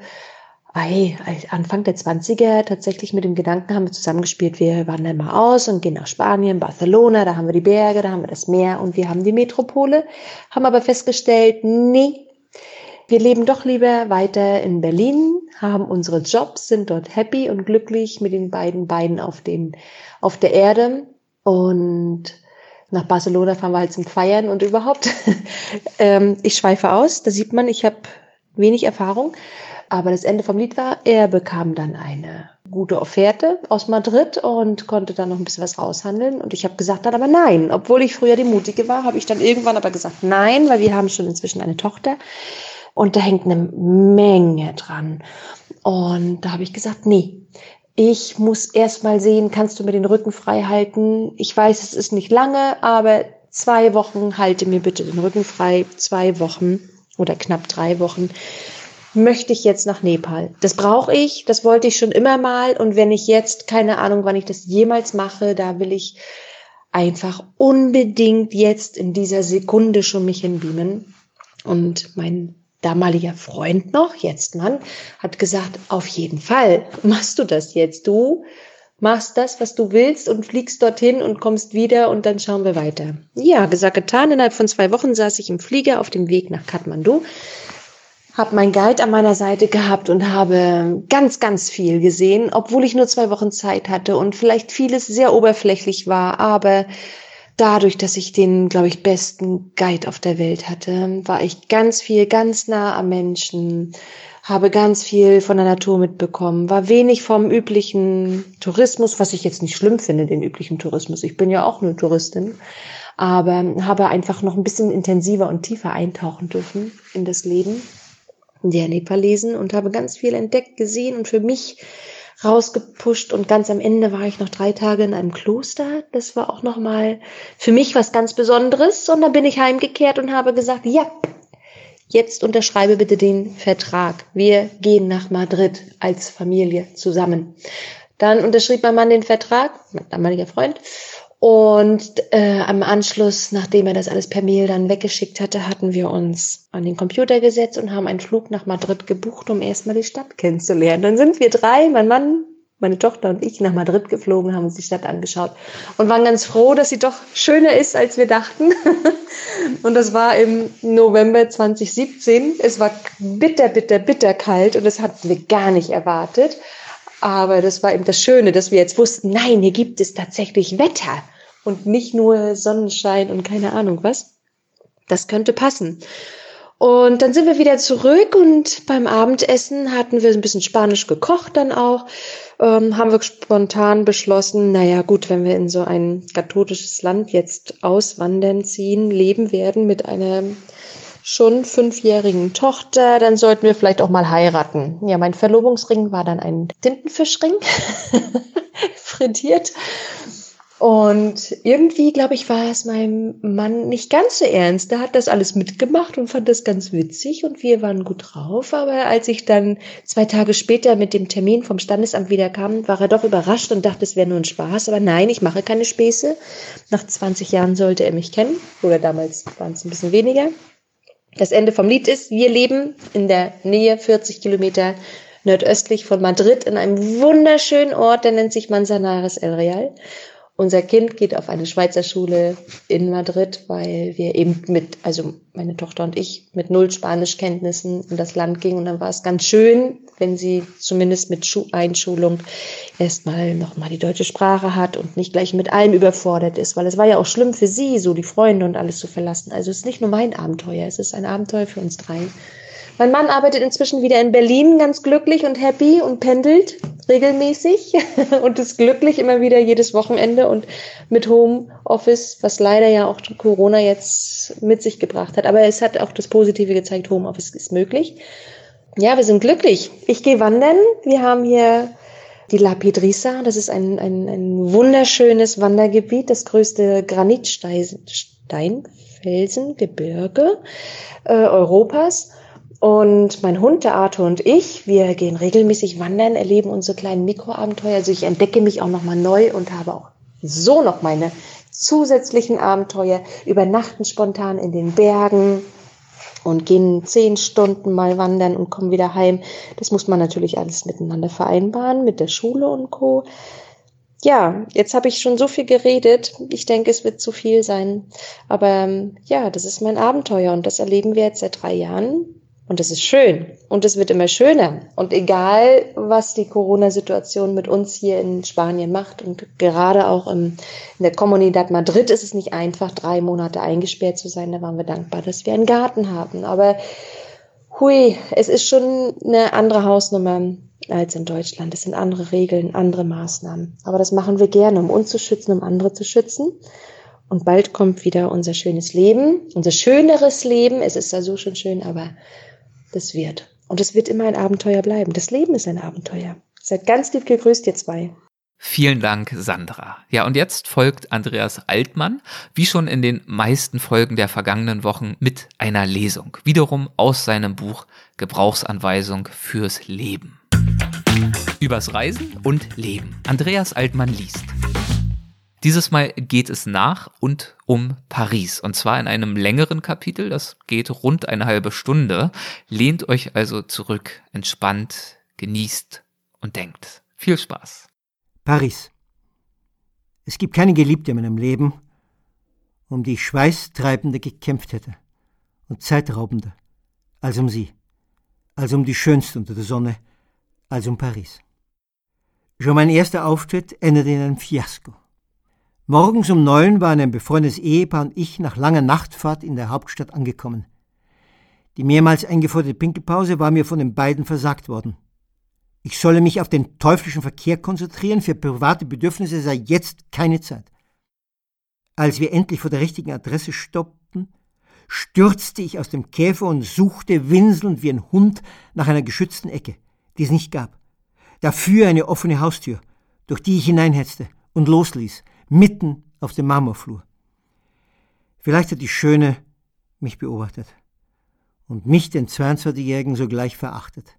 Ei, Anfang der 20er tatsächlich mit dem Gedanken haben wir zusammengespielt, wir wandern mal aus und gehen nach Spanien, Barcelona, da haben wir die Berge, da haben wir das Meer und wir haben die Metropole, haben aber festgestellt, nee, wir leben doch lieber weiter in Berlin, haben unsere Jobs, sind dort happy und glücklich mit den beiden Beinen auf, den, auf der Erde. Und nach Barcelona fahren wir halt zum Feiern und überhaupt. ähm, ich schweife aus, da sieht man, ich habe wenig Erfahrung. Aber das Ende vom Lied war, er bekam dann eine gute Offerte aus Madrid und konnte dann noch ein bisschen was raushandeln. Und ich habe gesagt dann aber nein. Obwohl ich früher die Mutige war, habe ich dann irgendwann aber gesagt nein, weil wir haben schon inzwischen eine Tochter. Und da hängt eine Menge dran. Und da habe ich gesagt, nee, ich muss erst mal sehen, kannst du mir den Rücken frei halten? Ich weiß, es ist nicht lange, aber zwei Wochen halte mir bitte den Rücken frei. Zwei Wochen oder knapp drei Wochen möchte ich jetzt nach Nepal. Das brauche ich, das wollte ich schon immer mal. Und wenn ich jetzt, keine Ahnung, wann ich das jemals mache, da will ich einfach unbedingt jetzt in dieser Sekunde schon mich hinbeamen. Und mein damaliger Freund noch, jetzt Mann, hat gesagt, auf jeden Fall machst du das jetzt. Du machst das, was du willst und fliegst dorthin und kommst wieder und dann schauen wir weiter. Ja, gesagt, getan. Innerhalb von zwei Wochen saß ich im Flieger auf dem Weg nach Kathmandu, habe mein Guide an meiner Seite gehabt und habe ganz, ganz viel gesehen, obwohl ich nur zwei Wochen Zeit hatte und vielleicht vieles sehr oberflächlich war, aber dadurch, dass ich den, glaube ich, besten Guide auf der Welt hatte, war ich ganz viel, ganz nah am Menschen, habe ganz viel von der Natur mitbekommen, war wenig vom üblichen Tourismus, was ich jetzt nicht schlimm finde, den üblichen Tourismus. Ich bin ja auch nur Touristin, aber habe einfach noch ein bisschen intensiver und tiefer eintauchen dürfen in das Leben der Nepalesen und habe ganz viel entdeckt, gesehen und für mich rausgepusht und ganz am Ende war ich noch drei Tage in einem Kloster. Das war auch nochmal für mich was ganz Besonderes und dann bin ich heimgekehrt und habe gesagt, ja, jetzt unterschreibe bitte den Vertrag. Wir gehen nach Madrid als Familie zusammen. Dann unterschrieb mein Mann den Vertrag, mein damaliger Freund. Und äh, am Anschluss, nachdem er das alles per Mail dann weggeschickt hatte, hatten wir uns an den Computer gesetzt und haben einen Flug nach Madrid gebucht, um erstmal die Stadt kennenzulernen. Dann sind wir drei, mein Mann, meine Tochter und ich, nach Madrid geflogen, haben uns die Stadt angeschaut und waren ganz froh, dass sie doch schöner ist, als wir dachten. und das war im November 2017. Es war bitter, bitter, bitter kalt und das hatten wir gar nicht erwartet. Aber das war eben das Schöne, dass wir jetzt wussten, nein, hier gibt es tatsächlich Wetter und nicht nur Sonnenschein und keine Ahnung was. Das könnte passen. Und dann sind wir wieder zurück und beim Abendessen hatten wir ein bisschen Spanisch gekocht dann auch. Ähm, haben wir spontan beschlossen, naja gut, wenn wir in so ein katholisches Land jetzt auswandern, ziehen, leben werden mit einer schon fünfjährigen Tochter, dann sollten wir vielleicht auch mal heiraten. Ja, mein Verlobungsring war dann ein Tintenfischring, frittiert. Und irgendwie, glaube ich, war es meinem Mann nicht ganz so ernst. Der hat das alles mitgemacht und fand das ganz witzig und wir waren gut drauf. Aber als ich dann zwei Tage später mit dem Termin vom Standesamt wieder kam, war er doch überrascht und dachte, es wäre nur ein Spaß. Aber nein, ich mache keine Späße. Nach 20 Jahren sollte er mich kennen. Oder damals waren es ein bisschen weniger. Das Ende vom Lied ist, wir leben in der Nähe 40 Kilometer nordöstlich von Madrid in einem wunderschönen Ort, der nennt sich Manzanares El Real. Unser Kind geht auf eine Schweizer Schule in Madrid, weil wir eben mit, also meine Tochter und ich, mit null Spanischkenntnissen in das Land gingen. Und dann war es ganz schön, wenn sie zumindest mit Schu Einschulung erstmal nochmal die deutsche Sprache hat und nicht gleich mit allem überfordert ist, weil es war ja auch schlimm für sie, so die Freunde und alles zu verlassen. Also es ist nicht nur mein Abenteuer, es ist ein Abenteuer für uns drei. Mein Mann arbeitet inzwischen wieder in Berlin, ganz glücklich und happy und pendelt regelmäßig und ist glücklich immer wieder jedes Wochenende und mit Homeoffice, was leider ja auch Corona jetzt mit sich gebracht hat. Aber es hat auch das Positive gezeigt, Homeoffice ist möglich. Ja, wir sind glücklich. Ich gehe wandern. Wir haben hier die La Pedrisa. Das ist ein, ein, ein wunderschönes Wandergebiet, das größte Granitsteinfelsengebirge äh, Europas. Und mein Hund, der Arthur und ich, wir gehen regelmäßig wandern, erleben unsere kleinen Mikroabenteuer. Also ich entdecke mich auch nochmal neu und habe auch so noch meine zusätzlichen Abenteuer, übernachten spontan in den Bergen und gehen zehn Stunden mal wandern und kommen wieder heim. Das muss man natürlich alles miteinander vereinbaren, mit der Schule und Co. Ja, jetzt habe ich schon so viel geredet. Ich denke, es wird zu viel sein. Aber ähm, ja, das ist mein Abenteuer und das erleben wir jetzt seit drei Jahren. Und es ist schön und es wird immer schöner. Und egal, was die Corona-Situation mit uns hier in Spanien macht und gerade auch im, in der Comunidad Madrid ist es nicht einfach, drei Monate eingesperrt zu sein. Da waren wir dankbar, dass wir einen Garten haben. Aber hui, es ist schon eine andere Hausnummer als in Deutschland. Es sind andere Regeln, andere Maßnahmen. Aber das machen wir gerne, um uns zu schützen, um andere zu schützen. Und bald kommt wieder unser schönes Leben, unser schöneres Leben. Es ist ja so schon schön, aber das wird. Und es wird immer ein Abenteuer bleiben. Das Leben ist ein Abenteuer. Seid ganz lieb gegrüßt, ihr zwei. Vielen Dank, Sandra. Ja, und jetzt folgt Andreas Altmann, wie schon in den meisten Folgen der vergangenen Wochen, mit einer Lesung. Wiederum aus seinem Buch Gebrauchsanweisung fürs Leben. Übers Reisen und Leben. Andreas Altmann liest. Dieses Mal geht es nach und um Paris. Und zwar in einem längeren Kapitel, das geht rund eine halbe Stunde. Lehnt euch also zurück, entspannt, genießt und denkt. Viel Spaß. Paris. Es gibt keine Geliebte in meinem Leben, um die ich schweißtreibender gekämpft hätte und zeitraubender als um sie, als um die Schönste unter der Sonne, als um Paris. Schon mein erster Auftritt endete in einem Fiasko. Morgens um neun waren ein befreundetes Ehepaar und ich nach langer Nachtfahrt in der Hauptstadt angekommen. Die mehrmals eingeforderte Pinkelpause war mir von den beiden versagt worden. Ich solle mich auf den teuflischen Verkehr konzentrieren, für private Bedürfnisse sei jetzt keine Zeit. Als wir endlich vor der richtigen Adresse stoppten, stürzte ich aus dem Käfer und suchte winselnd wie ein Hund nach einer geschützten Ecke, die es nicht gab. Dafür eine offene Haustür, durch die ich hineinhetzte und losließ, mitten auf dem Marmorflur. Vielleicht hat die Schöne mich beobachtet und mich, den 22-Jährigen, sogleich verachtet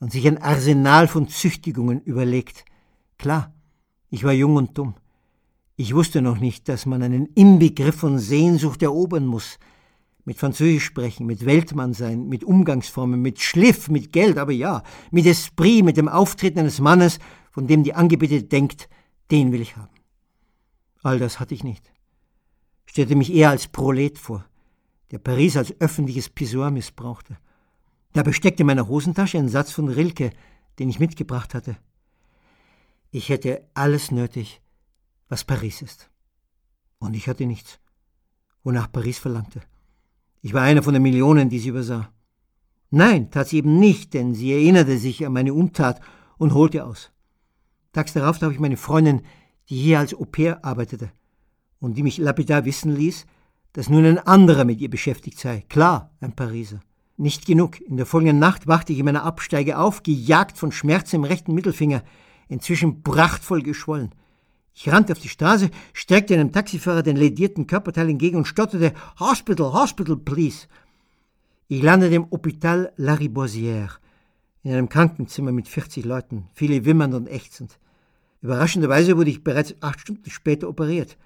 und sich ein Arsenal von Züchtigungen überlegt. Klar, ich war jung und dumm. Ich wusste noch nicht, dass man einen Inbegriff von Sehnsucht erobern muss. Mit Französisch sprechen, mit Weltmann sein, mit Umgangsformen, mit Schliff, mit Geld, aber ja, mit Esprit, mit dem Auftreten eines Mannes, von dem die Angebetete denkt, den will ich haben. All das hatte ich nicht. Stellte mich eher als Prolet vor, der Paris als öffentliches Pissoir missbrauchte. Dabei steckte in meiner Hosentasche ein Satz von Rilke, den ich mitgebracht hatte. Ich hätte alles nötig, was Paris ist. Und ich hatte nichts, wonach Paris verlangte. Ich war einer von den Millionen, die sie übersah. Nein, tat sie eben nicht, denn sie erinnerte sich an meine Untat und holte aus. Tags darauf traf ich meine Freundin, die hier als Au pair arbeitete und die mich lapidar wissen ließ, dass nun ein anderer mit ihr beschäftigt sei. Klar, ein Pariser. Nicht genug. In der folgenden Nacht wachte ich in meiner Absteige auf, gejagt von Schmerz im rechten Mittelfinger, inzwischen prachtvoll geschwollen. Ich rannte auf die Straße, streckte einem Taxifahrer den ledierten Körperteil entgegen und stotterte Hospital, Hospital, please. Ich landete im Hôpital Lariboisière, in einem Krankenzimmer mit 40 Leuten, viele wimmernd und ächzend. Überraschenderweise wurde ich bereits acht Stunden später operiert.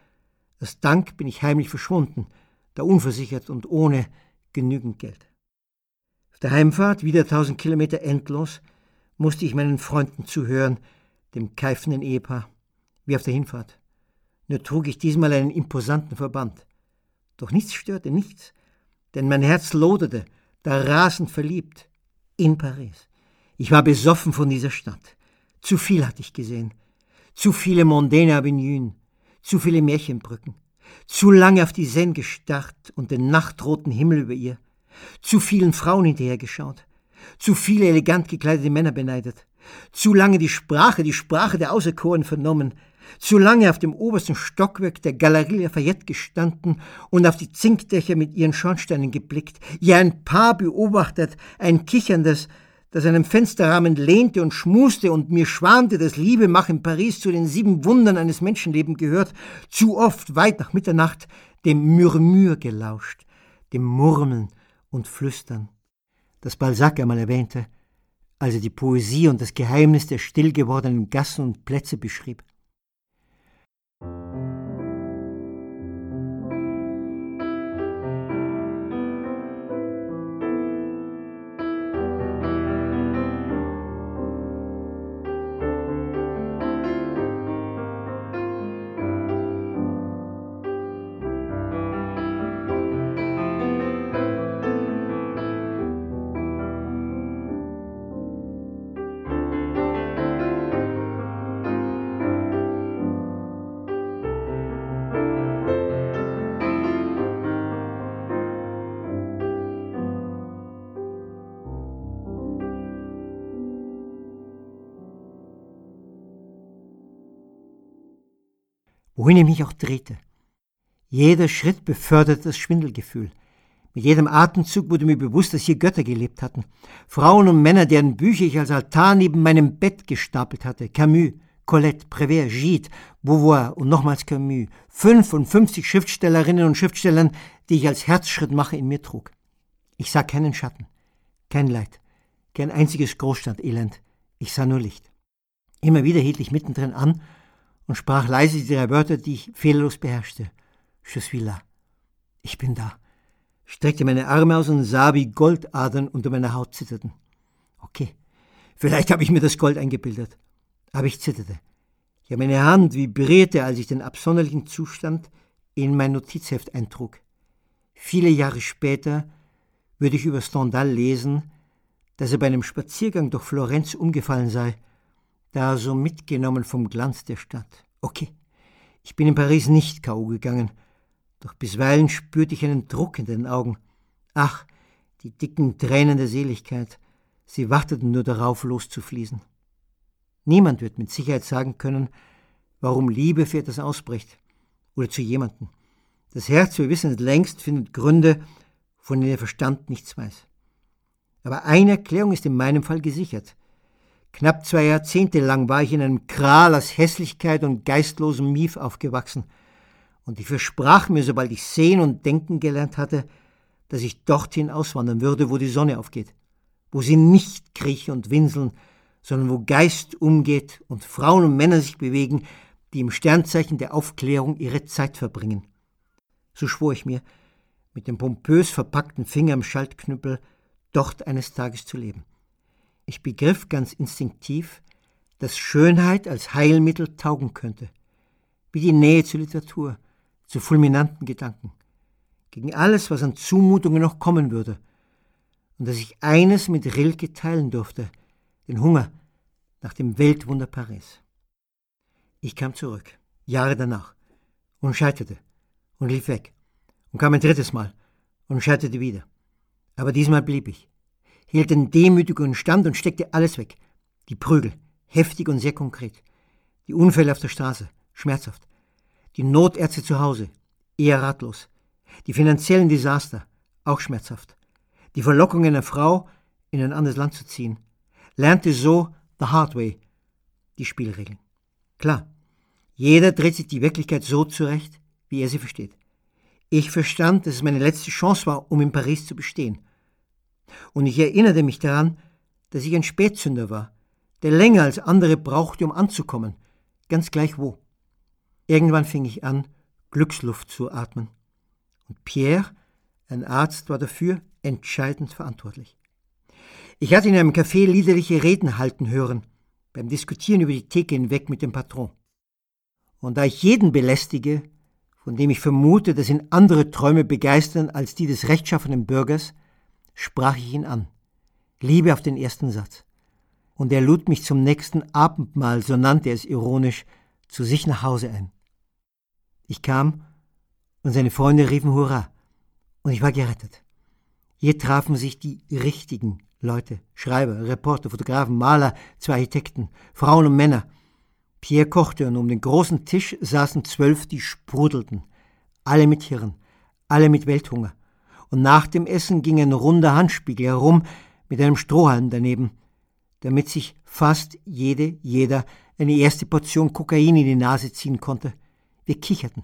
Als Dank bin ich heimlich verschwunden, da unversichert und ohne genügend Geld. Auf der Heimfahrt, wieder tausend Kilometer endlos, musste ich meinen Freunden zuhören, dem keifenden Ehepaar wie auf der Hinfahrt. Nur trug ich diesmal einen imposanten Verband. Doch nichts störte, nichts, denn mein Herz loderte, da rasend verliebt, in Paris. Ich war besoffen von dieser Stadt. Zu viel hatte ich gesehen. Zu viele Mondaine Avenuen, zu viele Märchenbrücken, zu lange auf die Seine gestarrt und den nachtroten Himmel über ihr, zu vielen Frauen hinterhergeschaut, zu viele elegant gekleidete Männer beneidet, zu lange die Sprache, die Sprache der Auserkoren vernommen, zu lange auf dem obersten Stockwerk der Galerie Lafayette gestanden und auf die Zinkdächer mit ihren Schornsteinen geblickt, ja ein Paar beobachtet, ein kicherndes, das einem Fensterrahmen lehnte und schmuste und mir schwante, dass Liebemach in Paris zu den sieben Wundern eines Menschenlebens gehört, zu oft weit nach Mitternacht dem Murmur gelauscht, dem Murmeln und Flüstern, das Balzac einmal erwähnte, als er die Poesie und das Geheimnis der still gewordenen Gassen und Plätze beschrieb. Wohin ich mich auch drehte. Jeder Schritt beförderte das Schwindelgefühl. Mit jedem Atemzug wurde mir bewusst, dass hier Götter gelebt hatten. Frauen und Männer, deren Bücher ich als Altar neben meinem Bett gestapelt hatte. Camus, Colette, Prévert, Gide, Beauvoir und nochmals Camus. 55 Schriftstellerinnen und Schriftstellern, die ich als Herzschrittmacher in mir trug. Ich sah keinen Schatten, kein Leid, kein einziges Großstadtelend. Ich sah nur Licht. Immer wieder hielt ich mittendrin an und sprach leise die drei Wörter, die ich fehlerlos beherrschte. Je suis là. Ich bin da. Streckte meine Arme aus und sah, wie Goldadern unter meiner Haut zitterten. Okay, vielleicht habe ich mir das Gold eingebildet. Aber ich zitterte. Ja, meine Hand vibrierte, als ich den absonderlichen Zustand in mein Notizheft eintrug. Viele Jahre später würde ich über Stendhal lesen, dass er bei einem Spaziergang durch Florenz umgefallen sei da so mitgenommen vom Glanz der Stadt. Okay, ich bin in Paris nicht K.O. gegangen, doch bisweilen spürte ich einen Druck in den Augen. Ach, die dicken Tränen der Seligkeit, sie warteten nur darauf, loszufließen. Niemand wird mit Sicherheit sagen können, warum Liebe für etwas ausbricht oder zu jemandem. Das Herz, wir wissen es längst, findet Gründe, von denen der Verstand nichts weiß. Aber eine Erklärung ist in meinem Fall gesichert. Knapp zwei Jahrzehnte lang war ich in einem Kral aus Hässlichkeit und geistlosem Mief aufgewachsen. Und ich versprach mir, sobald ich sehen und denken gelernt hatte, dass ich dorthin auswandern würde, wo die Sonne aufgeht, wo sie nicht kriechen und winseln, sondern wo Geist umgeht und Frauen und Männer sich bewegen, die im Sternzeichen der Aufklärung ihre Zeit verbringen. So schwor ich mir, mit dem pompös verpackten Finger im Schaltknüppel, dort eines Tages zu leben. Ich begriff ganz instinktiv, dass Schönheit als Heilmittel taugen könnte, wie die Nähe zur Literatur, zu fulminanten Gedanken, gegen alles, was an Zumutungen noch kommen würde, und dass ich eines mit Rilke teilen durfte, den Hunger nach dem Weltwunder Paris. Ich kam zurück, Jahre danach, und scheiterte und lief weg und kam ein drittes Mal und scheiterte wieder. Aber diesmal blieb ich, hielt den demütigen Stand und steckte alles weg. Die Prügel, heftig und sehr konkret. Die Unfälle auf der Straße, schmerzhaft. Die Notärzte zu Hause, eher ratlos. Die finanziellen Desaster, auch schmerzhaft. Die Verlockung einer Frau, in ein anderes Land zu ziehen. Lernte so the hard way die Spielregeln. Klar, jeder dreht sich die Wirklichkeit so zurecht, wie er sie versteht. Ich verstand, dass es meine letzte Chance war, um in Paris zu bestehen. Und ich erinnerte mich daran, dass ich ein Spätzünder war, der länger als andere brauchte, um anzukommen, ganz gleich wo. Irgendwann fing ich an, Glücksluft zu atmen. Und Pierre, ein Arzt, war dafür entscheidend verantwortlich. Ich hatte in einem Café liederliche Reden halten hören, beim Diskutieren über die Theke hinweg mit dem Patron. Und da ich jeden belästige, von dem ich vermute, dass ihn andere Träume begeistern als die des rechtschaffenen Bürgers, sprach ich ihn an. Liebe auf den ersten Satz. Und er lud mich zum nächsten Abendmahl, so nannte er es ironisch, zu sich nach Hause ein. Ich kam und seine Freunde riefen Hurra. Und ich war gerettet. Hier trafen sich die richtigen Leute, Schreiber, Reporter, Fotografen, Maler, zwei Architekten, Frauen und Männer, Pierre kochte und um den großen Tisch saßen zwölf, die sprudelten. Alle mit Hirn, alle mit Welthunger. Und nach dem Essen ging ein runder Handspiegel herum mit einem Strohhalm daneben, damit sich fast jede, jeder eine erste Portion Kokain in die Nase ziehen konnte. Wir kicherten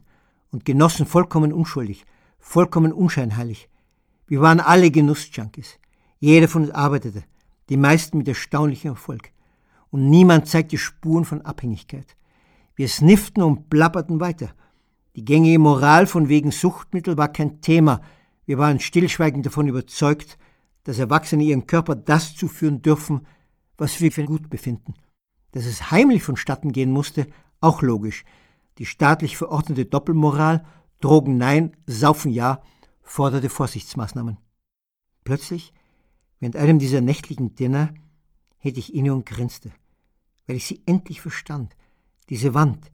und genossen vollkommen unschuldig, vollkommen unscheinheilig. Wir waren alle Genussjunkies. Jeder von uns arbeitete, die meisten mit erstaunlichem Erfolg und niemand zeigte Spuren von Abhängigkeit. Wir snifften und plapperten weiter. Die gängige Moral von wegen Suchtmittel war kein Thema. Wir waren stillschweigend davon überzeugt, dass Erwachsene ihren Körper das zuführen dürfen, was wir für gut befinden. Dass es heimlich vonstatten gehen musste, auch logisch. Die staatlich verordnete Doppelmoral, Drogen nein, Saufen ja, forderte Vorsichtsmaßnahmen. Plötzlich, während einem dieser nächtlichen Dinner, hätte ich inne und grinste, weil ich sie endlich verstand. Diese Wand,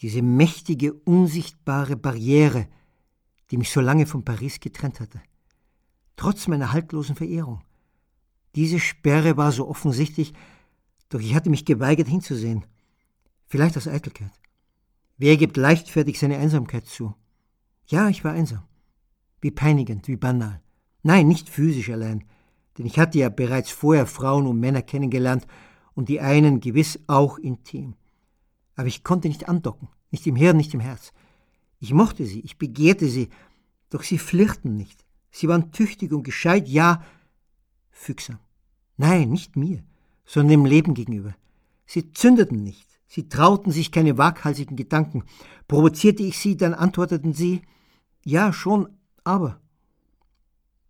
diese mächtige, unsichtbare Barriere, die mich so lange von Paris getrennt hatte. Trotz meiner haltlosen Verehrung. Diese Sperre war so offensichtlich, doch ich hatte mich geweigert hinzusehen. Vielleicht aus Eitelkeit. Wer gibt leichtfertig seine Einsamkeit zu? Ja, ich war einsam. Wie peinigend, wie banal. Nein, nicht physisch allein, denn ich hatte ja bereits vorher Frauen und Männer kennengelernt und die einen gewiss auch intim. Aber ich konnte nicht andocken, nicht im Hirn, nicht im Herz. Ich mochte sie, ich begehrte sie, doch sie flirten nicht. Sie waren tüchtig und gescheit, ja, fügsam. Nein, nicht mir, sondern dem Leben gegenüber. Sie zündeten nicht, sie trauten sich keine waghalsigen Gedanken. Provozierte ich sie, dann antworteten sie, ja, schon, aber.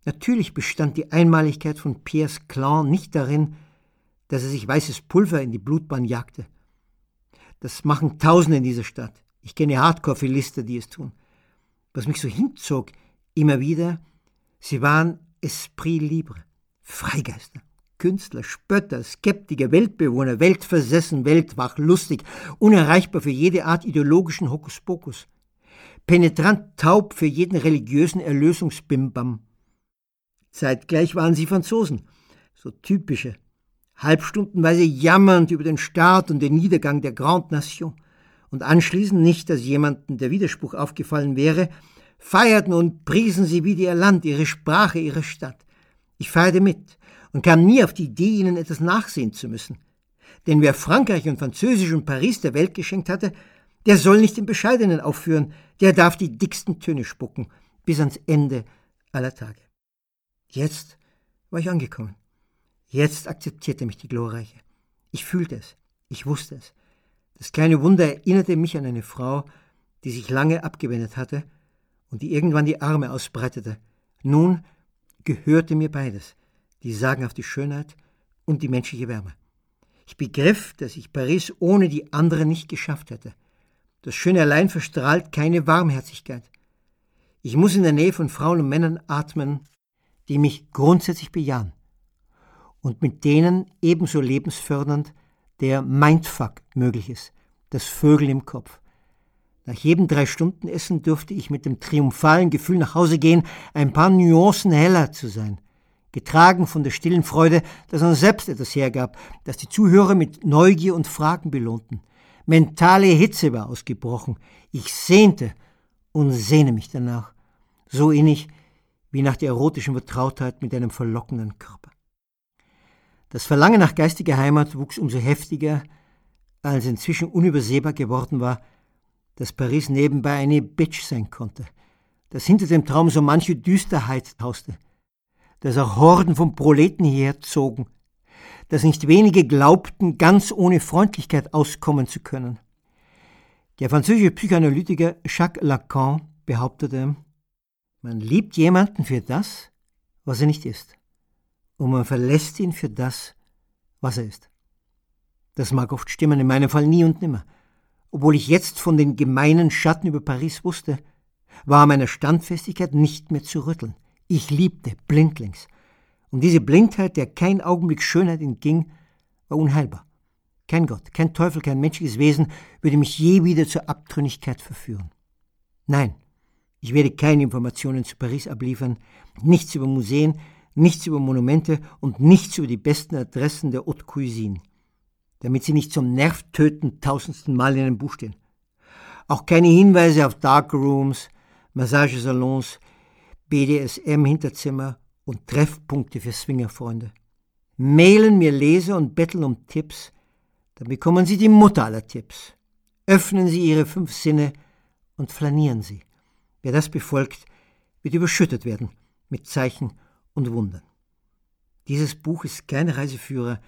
Natürlich bestand die Einmaligkeit von Pierres Clan nicht darin, dass er sich weißes Pulver in die Blutbahn jagte. Das machen Tausende in dieser Stadt. Ich kenne Hardcore-Philister, die es tun. Was mich so hinzog, immer wieder, sie waren Esprit libre, Freigeister, Künstler, Spötter, Skeptiker, Weltbewohner, weltversessen, weltwach, lustig, unerreichbar für jede Art ideologischen Hokuspokus, penetrant taub für jeden religiösen Erlösungsbimbam. Zeitgleich waren sie Franzosen, so typische, halbstundenweise jammernd über den Start und den Niedergang der Grande Nation und anschließend nicht, dass jemandem der Widerspruch aufgefallen wäre, feierten und priesen sie wieder ihr Land, ihre Sprache, ihre Stadt. Ich feierte mit und kam nie auf die Idee, ihnen etwas nachsehen zu müssen. Denn wer Frankreich und Französisch und Paris der Welt geschenkt hatte, der soll nicht im Bescheidenen aufführen, der darf die dicksten Töne spucken, bis ans Ende aller Tage. Jetzt war ich angekommen. Jetzt akzeptierte mich die Glorreiche. Ich fühlte es. Ich wusste es. Das kleine Wunder erinnerte mich an eine Frau, die sich lange abgewendet hatte und die irgendwann die Arme ausbreitete. Nun gehörte mir beides, die sagenhafte Schönheit und die menschliche Wärme. Ich begriff, dass ich Paris ohne die andere nicht geschafft hätte. Das Schöne allein verstrahlt keine Warmherzigkeit. Ich muss in der Nähe von Frauen und Männern atmen, die mich grundsätzlich bejahen und mit denen ebenso lebensfördernd der Mindfuck möglich ist, das Vögel im Kopf. Nach jedem drei Stunden Essen dürfte ich mit dem triumphalen Gefühl nach Hause gehen, ein paar Nuancen heller zu sein, getragen von der stillen Freude, dass man selbst etwas hergab, das die Zuhörer mit Neugier und Fragen belohnten. Mentale Hitze war ausgebrochen. Ich sehnte und sehne mich danach, so innig wie nach der erotischen Vertrautheit mit einem verlockenden Körper. Das Verlangen nach geistiger Heimat wuchs umso heftiger, als inzwischen unübersehbar geworden war, dass Paris nebenbei eine Bitch sein konnte, dass hinter dem Traum so manche Düsterheit hauste, dass auch Horden von Proleten hierher zogen, dass nicht wenige glaubten, ganz ohne Freundlichkeit auskommen zu können. Der französische Psychoanalytiker Jacques Lacan behauptete, man liebt jemanden für das, was er nicht ist und man verlässt ihn für das, was er ist. Das mag oft stimmen, in meinem Fall nie und nimmer. Obwohl ich jetzt von den gemeinen Schatten über Paris wusste, war meiner Standfestigkeit nicht mehr zu rütteln. Ich liebte blindlings. Und diese Blindheit, der kein Augenblick Schönheit entging, war unheilbar. Kein Gott, kein Teufel, kein menschliches Wesen würde mich je wieder zur Abtrünnigkeit verführen. Nein, ich werde keine Informationen zu Paris abliefern, nichts über Museen, nichts über Monumente und nichts über die besten Adressen der Haute Cuisine, damit sie nicht zum Nervtöten tausendsten Mal in einem Buch stehen. Auch keine Hinweise auf Darkrooms, Massagesalons, BDSM-Hinterzimmer und Treffpunkte für Swingerfreunde. Mailen mir Leser und betteln um Tipps, dann bekommen Sie die Mutter aller Tipps. Öffnen Sie Ihre fünf Sinne und flanieren Sie. Wer das befolgt, wird überschüttet werden mit Zeichen und Wundern. Dieses Buch ist kein Reiseführer,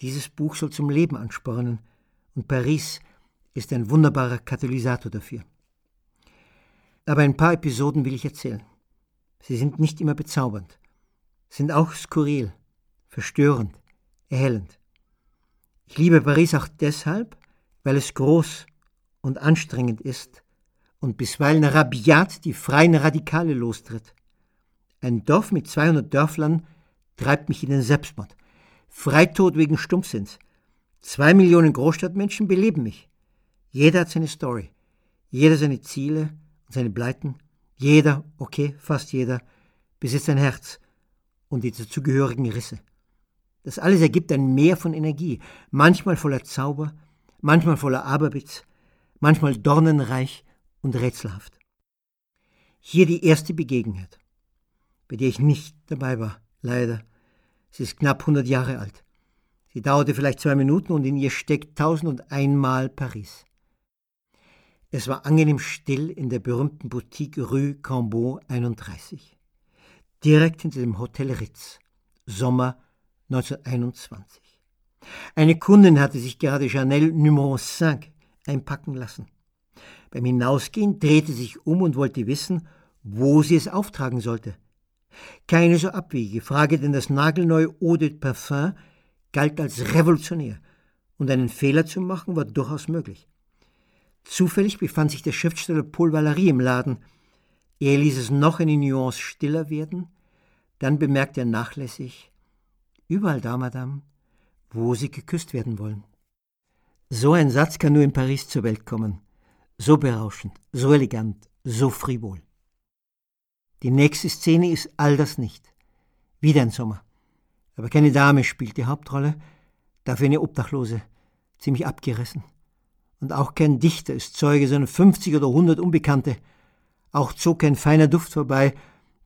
dieses Buch soll zum Leben anspornen und Paris ist ein wunderbarer Katalysator dafür. Aber ein paar Episoden will ich erzählen. Sie sind nicht immer bezaubernd, sind auch skurril, verstörend, erhellend. Ich liebe Paris auch deshalb, weil es groß und anstrengend ist und bisweilen rabiat die freien Radikale lostritt. Ein Dorf mit 200 Dörflern treibt mich in den Selbstmord. Freitod wegen Stumpfsinns. Zwei Millionen Großstadtmenschen beleben mich. Jeder hat seine Story. Jeder seine Ziele und seine Pleiten. Jeder, okay, fast jeder, besitzt ein Herz und die dazugehörigen Risse. Das alles ergibt ein Meer von Energie, manchmal voller Zauber, manchmal voller Aberwitz, manchmal dornenreich und rätselhaft. Hier die erste Begegnung bei der ich nicht dabei war, leider. Sie ist knapp 100 Jahre alt. Sie dauerte vielleicht zwei Minuten und in ihr steckt tausend und einmal Paris. Es war angenehm still in der berühmten Boutique Rue Cambon 31. Direkt hinter dem Hotel Ritz. Sommer 1921. Eine Kundin hatte sich gerade Chanel Numero 5 einpacken lassen. Beim Hinausgehen drehte sie sich um und wollte wissen, wo sie es auftragen sollte. Keine so abwegige Frage, denn das nagelneue Eau de Parfum galt als revolutionär und einen Fehler zu machen war durchaus möglich. Zufällig befand sich der Schriftsteller Paul Valery im Laden. Er ließ es noch eine Nuance stiller werden, dann bemerkte er nachlässig, überall da, Madame, wo Sie geküsst werden wollen. So ein Satz kann nur in Paris zur Welt kommen. So berauschend, so elegant, so frivol. Die nächste Szene ist all das nicht. Wieder ein Sommer. Aber keine Dame spielt die Hauptrolle, dafür eine Obdachlose, ziemlich abgerissen. Und auch kein Dichter ist Zeuge, sondern 50 oder 100 Unbekannte. Auch zog kein feiner Duft vorbei,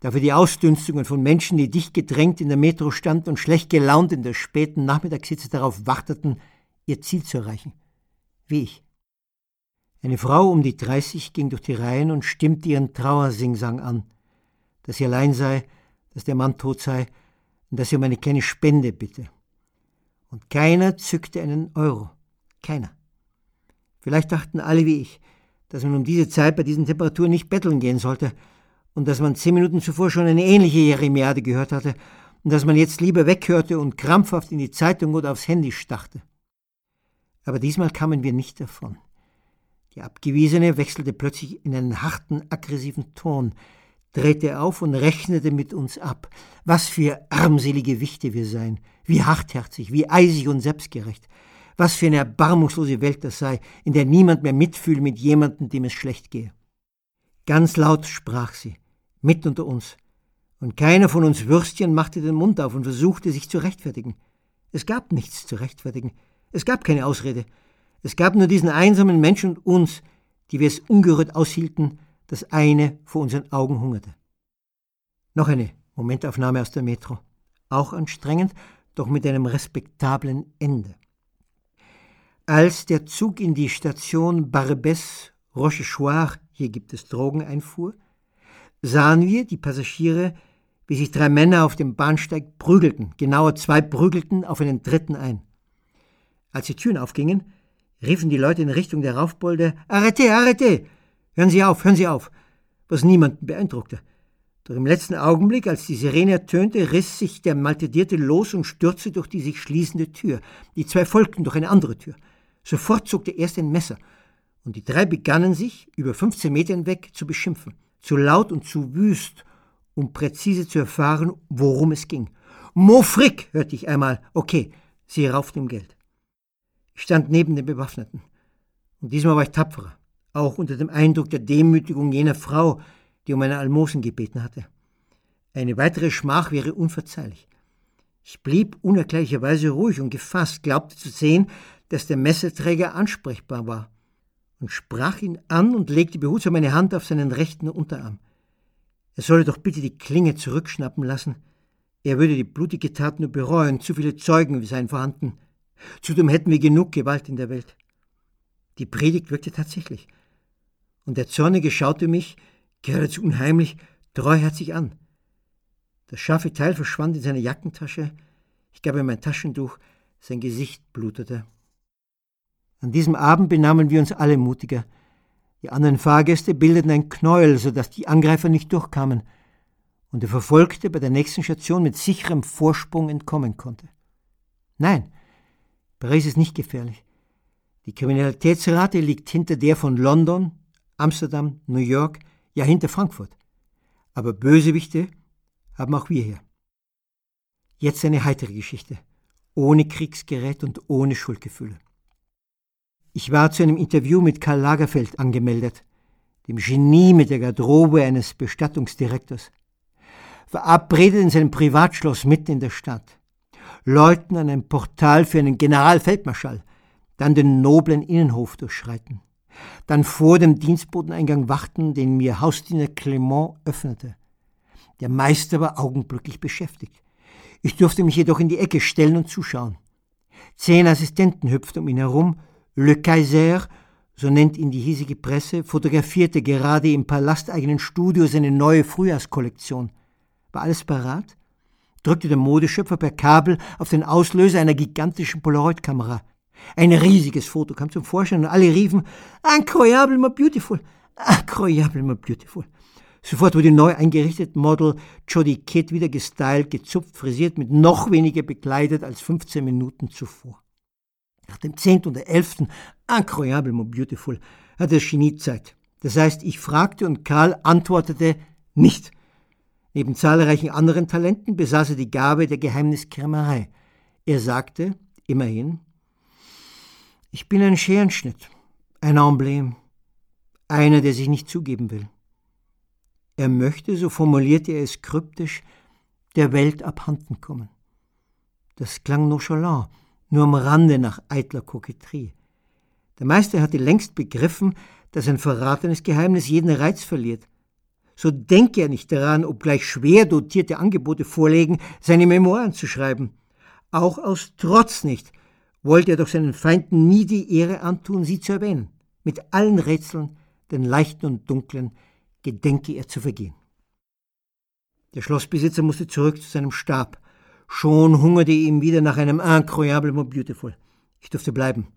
dafür die Ausdünstungen von Menschen, die dicht gedrängt in der Metro standen und schlecht gelaunt in der späten Nachmittagshitze darauf warteten, ihr Ziel zu erreichen. Wie ich. Eine Frau um die 30 ging durch die Reihen und stimmte ihren Trauersingsang an dass sie allein sei, dass der Mann tot sei und dass sie um eine kleine Spende bitte. Und keiner zückte einen Euro. Keiner. Vielleicht dachten alle wie ich, dass man um diese Zeit bei diesen Temperaturen nicht betteln gehen sollte und dass man zehn Minuten zuvor schon eine ähnliche Jeremiade gehört hatte und dass man jetzt lieber weghörte und krampfhaft in die Zeitung oder aufs Handy starrte. Aber diesmal kamen wir nicht davon. Die Abgewiesene wechselte plötzlich in einen harten, aggressiven Ton, drehte auf und rechnete mit uns ab. Was für armselige Wichte wir seien, wie hartherzig, wie eisig und selbstgerecht. Was für eine erbarmungslose Welt das sei, in der niemand mehr mitfühle mit jemandem, dem es schlecht gehe. Ganz laut sprach sie, mitten unter uns, und keiner von uns Würstchen machte den Mund auf und versuchte, sich zu rechtfertigen. Es gab nichts zu rechtfertigen. Es gab keine Ausrede. Es gab nur diesen einsamen Menschen und uns, die wir es ungerührt aushielten, das eine vor unseren Augen hungerte. Noch eine Momentaufnahme aus der Metro. Auch anstrengend, doch mit einem respektablen Ende. Als der Zug in die Station Barbès Rochechouart, hier gibt es Drogen, einfuhr, sahen wir die Passagiere, wie sich drei Männer auf dem Bahnsteig prügelten, genauer zwei prügelten auf einen dritten ein. Als die Türen aufgingen, riefen die Leute in Richtung der Raufbolde Arrete, arrete! Hören Sie auf, hören Sie auf! was niemanden beeindruckte. Doch im letzten Augenblick, als die Sirene ertönte, riss sich der Maltedierte los und stürzte durch die sich schließende Tür. Die zwei folgten durch eine andere Tür. Sofort zog der erste ein Messer, und die drei begannen sich, über 15 Meter hinweg, zu beschimpfen. Zu laut und zu wüst, um präzise zu erfahren, worum es ging. Mofrick, hörte ich einmal. Okay, sie rauften ihm Geld. Ich stand neben den Bewaffneten. Und diesmal war ich tapferer, auch unter dem Eindruck der Demütigung jener Frau, die um eine Almosen gebeten hatte. Eine weitere Schmach wäre unverzeihlich. Ich blieb unerklärlicherweise ruhig und gefasst, glaubte zu sehen, dass der Messerträger ansprechbar war, und sprach ihn an und legte behutsam meine Hand auf seinen rechten Unterarm. Er solle doch bitte die Klinge zurückschnappen lassen. Er würde die blutige Tat nur bereuen, zu viele Zeugen seien vorhanden. Zudem hätten wir genug Gewalt in der Welt. Die Predigt wirkte tatsächlich. Und der Zornige schaute mich, geradezu unheimlich, treuherzig an. Das scharfe Teil verschwand in seine Jackentasche. Ich gab ihm mein Taschentuch. Sein Gesicht blutete. An diesem Abend benahmen wir uns alle mutiger. Die anderen Fahrgäste bildeten ein Knäuel, sodass die Angreifer nicht durchkamen und der Verfolgte bei der nächsten Station mit sicherem Vorsprung entkommen konnte. Nein, Paris ist nicht gefährlich. Die Kriminalitätsrate liegt hinter der von London, Amsterdam, New York, ja hinter Frankfurt. Aber Bösewichte haben auch wir hier. Jetzt eine heitere Geschichte, ohne Kriegsgerät und ohne Schuldgefühle. Ich war zu einem Interview mit Karl Lagerfeld angemeldet, dem Genie mit der Garderobe eines Bestattungsdirektors. Verabredet in seinem Privatschloss mitten in der Stadt läuten an ein Portal für einen Generalfeldmarschall, dann den noblen Innenhof durchschreiten, dann vor dem Dienstboteneingang warten, den mir Hausdiener Clement öffnete. Der Meister war augenblicklich beschäftigt. Ich durfte mich jedoch in die Ecke stellen und zuschauen. Zehn Assistenten hüpften um ihn herum, Le Kaiser, so nennt ihn die hiesige Presse, fotografierte gerade im palasteigenen Studio seine neue Frühjahrskollektion. War alles parat? drückte der Modeschöpfer per Kabel auf den Auslöser einer gigantischen Polaroid-Kamera. Ein riesiges Foto kam zum Vorschein und alle riefen, incroyablement beautiful, incroyablement beautiful. Sofort wurde neu eingerichtet Model Jodie Kidd wieder gestylt, gezupft, frisiert, mit noch weniger bekleidet als 15 Minuten zuvor. Nach dem 10. und der 11. incroyablement beautiful hatte das Genie Zeit. Das heißt, ich fragte und Karl antwortete nicht. Neben zahlreichen anderen Talenten besaß er die Gabe der Geheimniskrämerei. Er sagte, immerhin, ich bin ein Scherenschnitt, ein Emblem, einer, der sich nicht zugeben will. Er möchte, so formulierte er es kryptisch, der Welt abhanden kommen. Das klang nonchalant, nur am Rande nach eitler Koketterie. Der Meister hatte längst begriffen, dass ein verratenes Geheimnis jeden Reiz verliert so denke er nicht daran, obgleich schwer dotierte Angebote vorlegen, seine Memoiren zu schreiben. Auch aus Trotz nicht wollte er doch seinen Feinden nie die Ehre antun, sie zu erwähnen. Mit allen Rätseln, den leichten und dunklen, gedenke er zu vergehen. Der Schlossbesitzer musste zurück zu seinem Stab. Schon hungerte ihm wieder nach einem Incroyablement Beautiful. Ich durfte bleiben.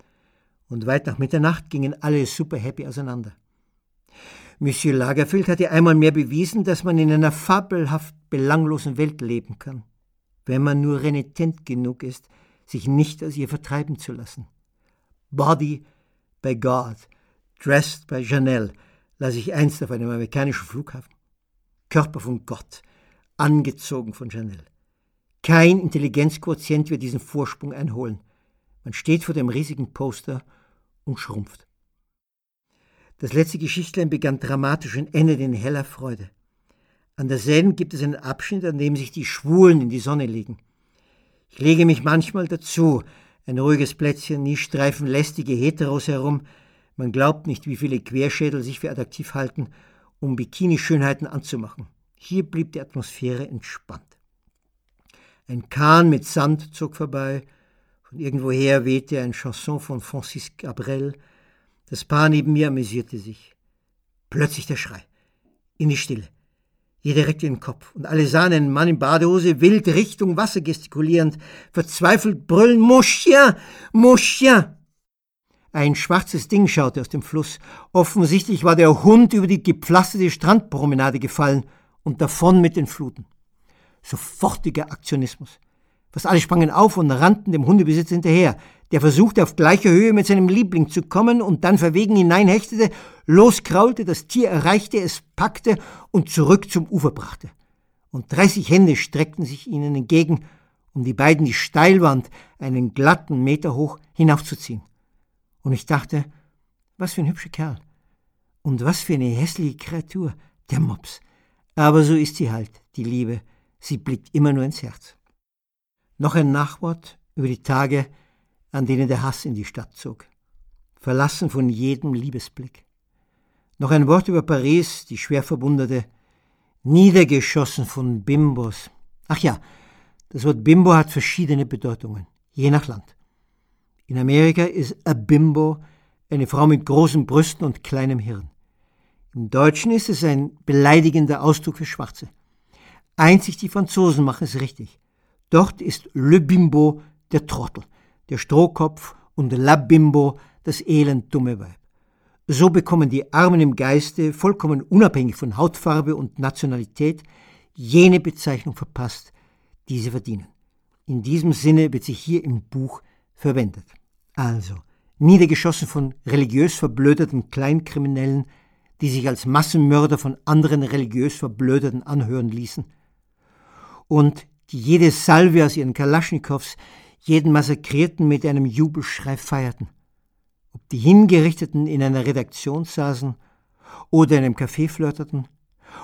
Und weit nach Mitternacht gingen alle super happy auseinander. Monsieur Lagerfeld hatte einmal mehr bewiesen, dass man in einer fabelhaft belanglosen Welt leben kann, wenn man nur renitent genug ist, sich nicht aus ihr vertreiben zu lassen. Body by God, dressed by Janelle, las ich einst auf einem amerikanischen Flughafen. Körper von Gott, angezogen von Janelle. Kein Intelligenzquotient wird diesen Vorsprung einholen. Man steht vor dem riesigen Poster und schrumpft. Das letzte Geschichtlein begann dramatisch und endete in heller Freude. An derselben gibt es einen Abschnitt, an dem sich die Schwulen in die Sonne legen. Ich lege mich manchmal dazu, ein ruhiges Plätzchen, nie streifen lästige Heteros herum. Man glaubt nicht, wie viele Querschädel sich für attraktiv halten, um Bikini-Schönheiten anzumachen. Hier blieb die Atmosphäre entspannt. Ein Kahn mit Sand zog vorbei, von irgendwoher wehte ein Chanson von Francis Cabrel. Das Paar neben mir amüsierte sich. Plötzlich der Schrei. In die Stille. Jeder reckte den Kopf und alle sahen einen Mann in Badehose wild Richtung Wasser gestikulierend, verzweifelt brüllen, mon chien. Ein schwarzes Ding schaute aus dem Fluss. Offensichtlich war der Hund über die gepflasterte Strandpromenade gefallen und davon mit den Fluten. Sofortiger Aktionismus. Fast alle sprangen auf und rannten dem Hundebesitzer hinterher. Der versuchte auf gleicher Höhe mit seinem Liebling zu kommen und dann verwegen hineinhechtete, loskraulte, das Tier erreichte, es packte und zurück zum Ufer brachte. Und dreißig Hände streckten sich ihnen entgegen, um die beiden die Steilwand, einen glatten Meter hoch, hinaufzuziehen. Und ich dachte, was für ein hübscher Kerl. Und was für eine hässliche Kreatur, der Mops. Aber so ist sie halt, die Liebe. Sie blickt immer nur ins Herz. Noch ein Nachwort über die Tage, an denen der Hass in die Stadt zog, verlassen von jedem Liebesblick. Noch ein Wort über Paris, die schwer verwundete, niedergeschossen von Bimbos. Ach ja, das Wort Bimbo hat verschiedene Bedeutungen, je nach Land. In Amerika ist a Bimbo eine Frau mit großen Brüsten und kleinem Hirn. Im Deutschen ist es ein beleidigender Ausdruck für Schwarze. Einzig die Franzosen machen es richtig. Dort ist Le Bimbo der Trottel, der Strohkopf und La Bimbo das elend dumme Weib. So bekommen die Armen im Geiste, vollkommen unabhängig von Hautfarbe und Nationalität, jene Bezeichnung verpasst, die sie verdienen. In diesem Sinne wird sie hier im Buch verwendet. Also, niedergeschossen von religiös verblödeten Kleinkriminellen, die sich als Massenmörder von anderen religiös Verblödeten anhören ließen. Und die jede Salve aus ihren Kalaschnikows jeden Massakrierten mit einem Jubelschrei feierten. Ob die Hingerichteten in einer Redaktion saßen oder in einem Café flirterten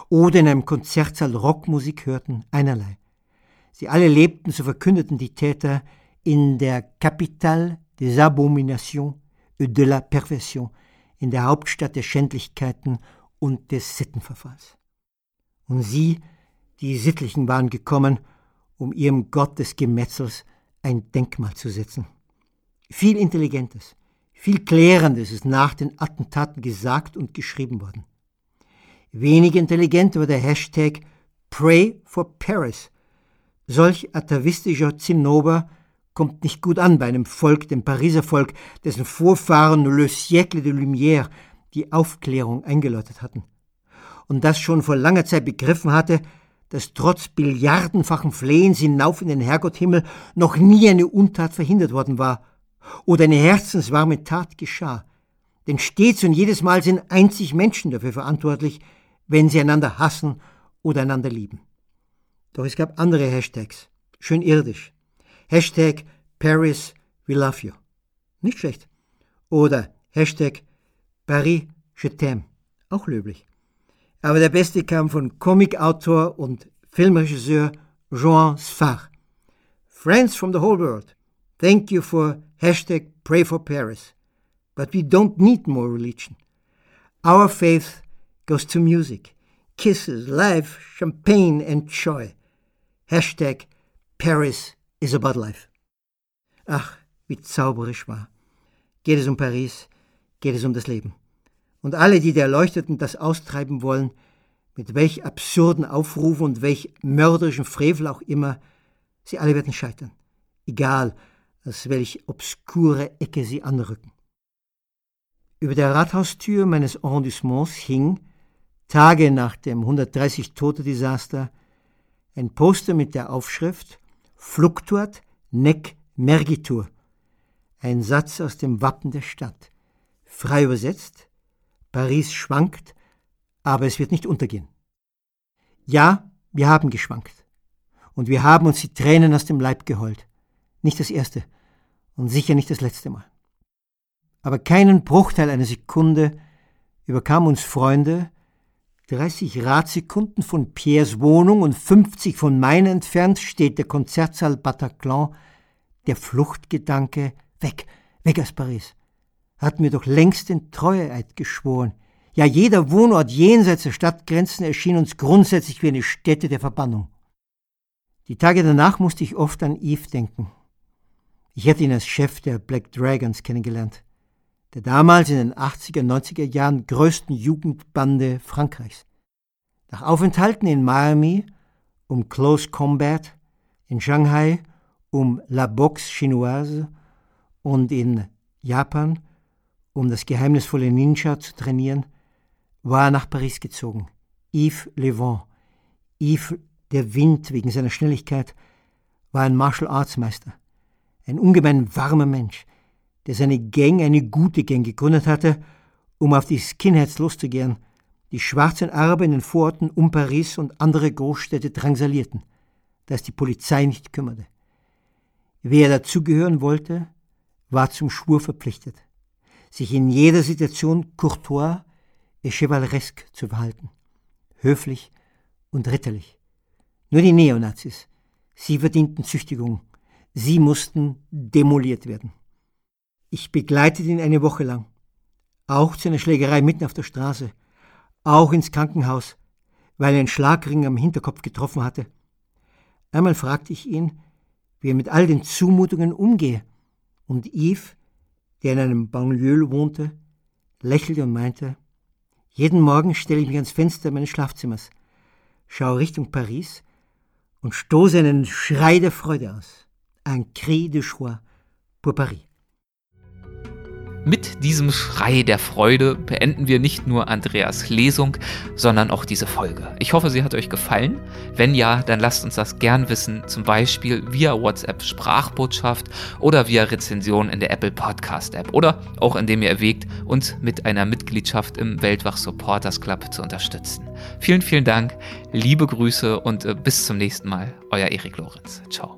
oder in einem Konzertsaal Rockmusik hörten, einerlei. Sie alle lebten, so verkündeten die Täter, in der Capitale des Abominations et de la Perversion, in der Hauptstadt der Schändlichkeiten und des Sittenverfalls. Und sie, die Sittlichen, waren gekommen, um ihrem Gott des Gemetzels ein Denkmal zu setzen. Viel Intelligentes, viel Klärendes ist nach den Attentaten gesagt und geschrieben worden. Wenig intelligent war der Hashtag Pray for Paris. Solch atavistischer Zinnober kommt nicht gut an bei einem Volk, dem Pariser Volk, dessen Vorfahren Le Siècle de Lumière die Aufklärung eingeläutet hatten. Und das schon vor langer Zeit begriffen hatte, dass trotz billiardenfachen Flehens hinauf in den Herrgotthimmel noch nie eine Untat verhindert worden war oder eine herzenswarme Tat geschah. Denn stets und jedes Mal sind einzig Menschen dafür verantwortlich, wenn sie einander hassen oder einander lieben. Doch es gab andere Hashtags, schön irdisch. Hashtag Paris, we love you. Nicht schlecht. Oder Hashtag Paris, je t'aime. Auch löblich. Aber der beste kam von Comicautor und Filmregisseur Jean Sfar. Friends from the whole world, thank you for hashtag pray for Paris. But we don't need more religion. Our faith goes to music, kisses, life, champagne and joy. Hashtag Paris is about life. Ach, wie zauberisch war. Geht es um Paris, geht es um das Leben und alle, die der Erleuchteten das austreiben wollen, mit welch absurden Aufrufen und welch mörderischen Frevel auch immer, sie alle werden scheitern, egal aus welch obskure Ecke sie anrücken. Über der Rathaustür meines Arrondissements hing, Tage nach dem 130-Tote-Desaster, ein Poster mit der Aufschrift Fluctuat nec mergitur, ein Satz aus dem Wappen der Stadt. Frei übersetzt, Paris schwankt, aber es wird nicht untergehen. Ja, wir haben geschwankt. Und wir haben uns die Tränen aus dem Leib geheult. Nicht das erste und sicher nicht das letzte Mal. Aber keinen Bruchteil einer Sekunde überkam uns Freunde, 30 Radsekunden von Pierres Wohnung und 50 von meiner entfernt steht der Konzertsaal Bataclan, der Fluchtgedanke, weg, weg aus Paris. Hatten wir doch längst den Treueeid geschworen. Ja, jeder Wohnort jenseits der Stadtgrenzen erschien uns grundsätzlich wie eine Stätte der Verbannung. Die Tage danach musste ich oft an Yves denken. Ich hätte ihn als Chef der Black Dragons kennengelernt der damals in den 80er, 90er Jahren größten Jugendbande Frankreichs. Nach Aufenthalten in Miami um Close Combat, in Shanghai um La Boxe Chinoise und in Japan um das geheimnisvolle Ninja zu trainieren, war er nach Paris gezogen. Yves Le Vent, Yves der Wind wegen seiner Schnelligkeit, war ein Martial Arts Meister, ein ungemein warmer Mensch, der seine Gang, eine gute Gang, gegründet hatte, um auf die Skinheads loszugehen, die schwarzen Araber in den Vororten um Paris und andere Großstädte drangsalierten, dass die Polizei nicht kümmerte. Wer dazugehören wollte, war zum Schwur verpflichtet, sich in jeder Situation courtois et chevaleresque zu verhalten, höflich und ritterlich. Nur die Neonazis, sie verdienten Züchtigung, sie mussten demoliert werden. Ich begleitete ihn eine Woche lang. Auch zu einer Schlägerei mitten auf der Straße. Auch ins Krankenhaus, weil er einen Schlagring am Hinterkopf getroffen hatte. Einmal fragte ich ihn, wie er mit all den Zumutungen umgehe. Und Yves, der in einem Banlieue wohnte, lächelte und meinte, jeden Morgen stelle ich mich ans Fenster meines Schlafzimmers, schaue Richtung Paris und stoße einen Schrei der Freude aus. Un cri de joie pour Paris. Mit diesem Schrei der Freude beenden wir nicht nur Andreas Lesung, sondern auch diese Folge. Ich hoffe, sie hat euch gefallen. Wenn ja, dann lasst uns das gern wissen, zum Beispiel via WhatsApp Sprachbotschaft oder via Rezension in der Apple Podcast App oder auch indem ihr erwägt, uns mit einer Mitgliedschaft im Weltwach Supporters Club zu unterstützen. Vielen, vielen Dank, liebe Grüße und äh, bis zum nächsten Mal. Euer Erik Lorenz. Ciao.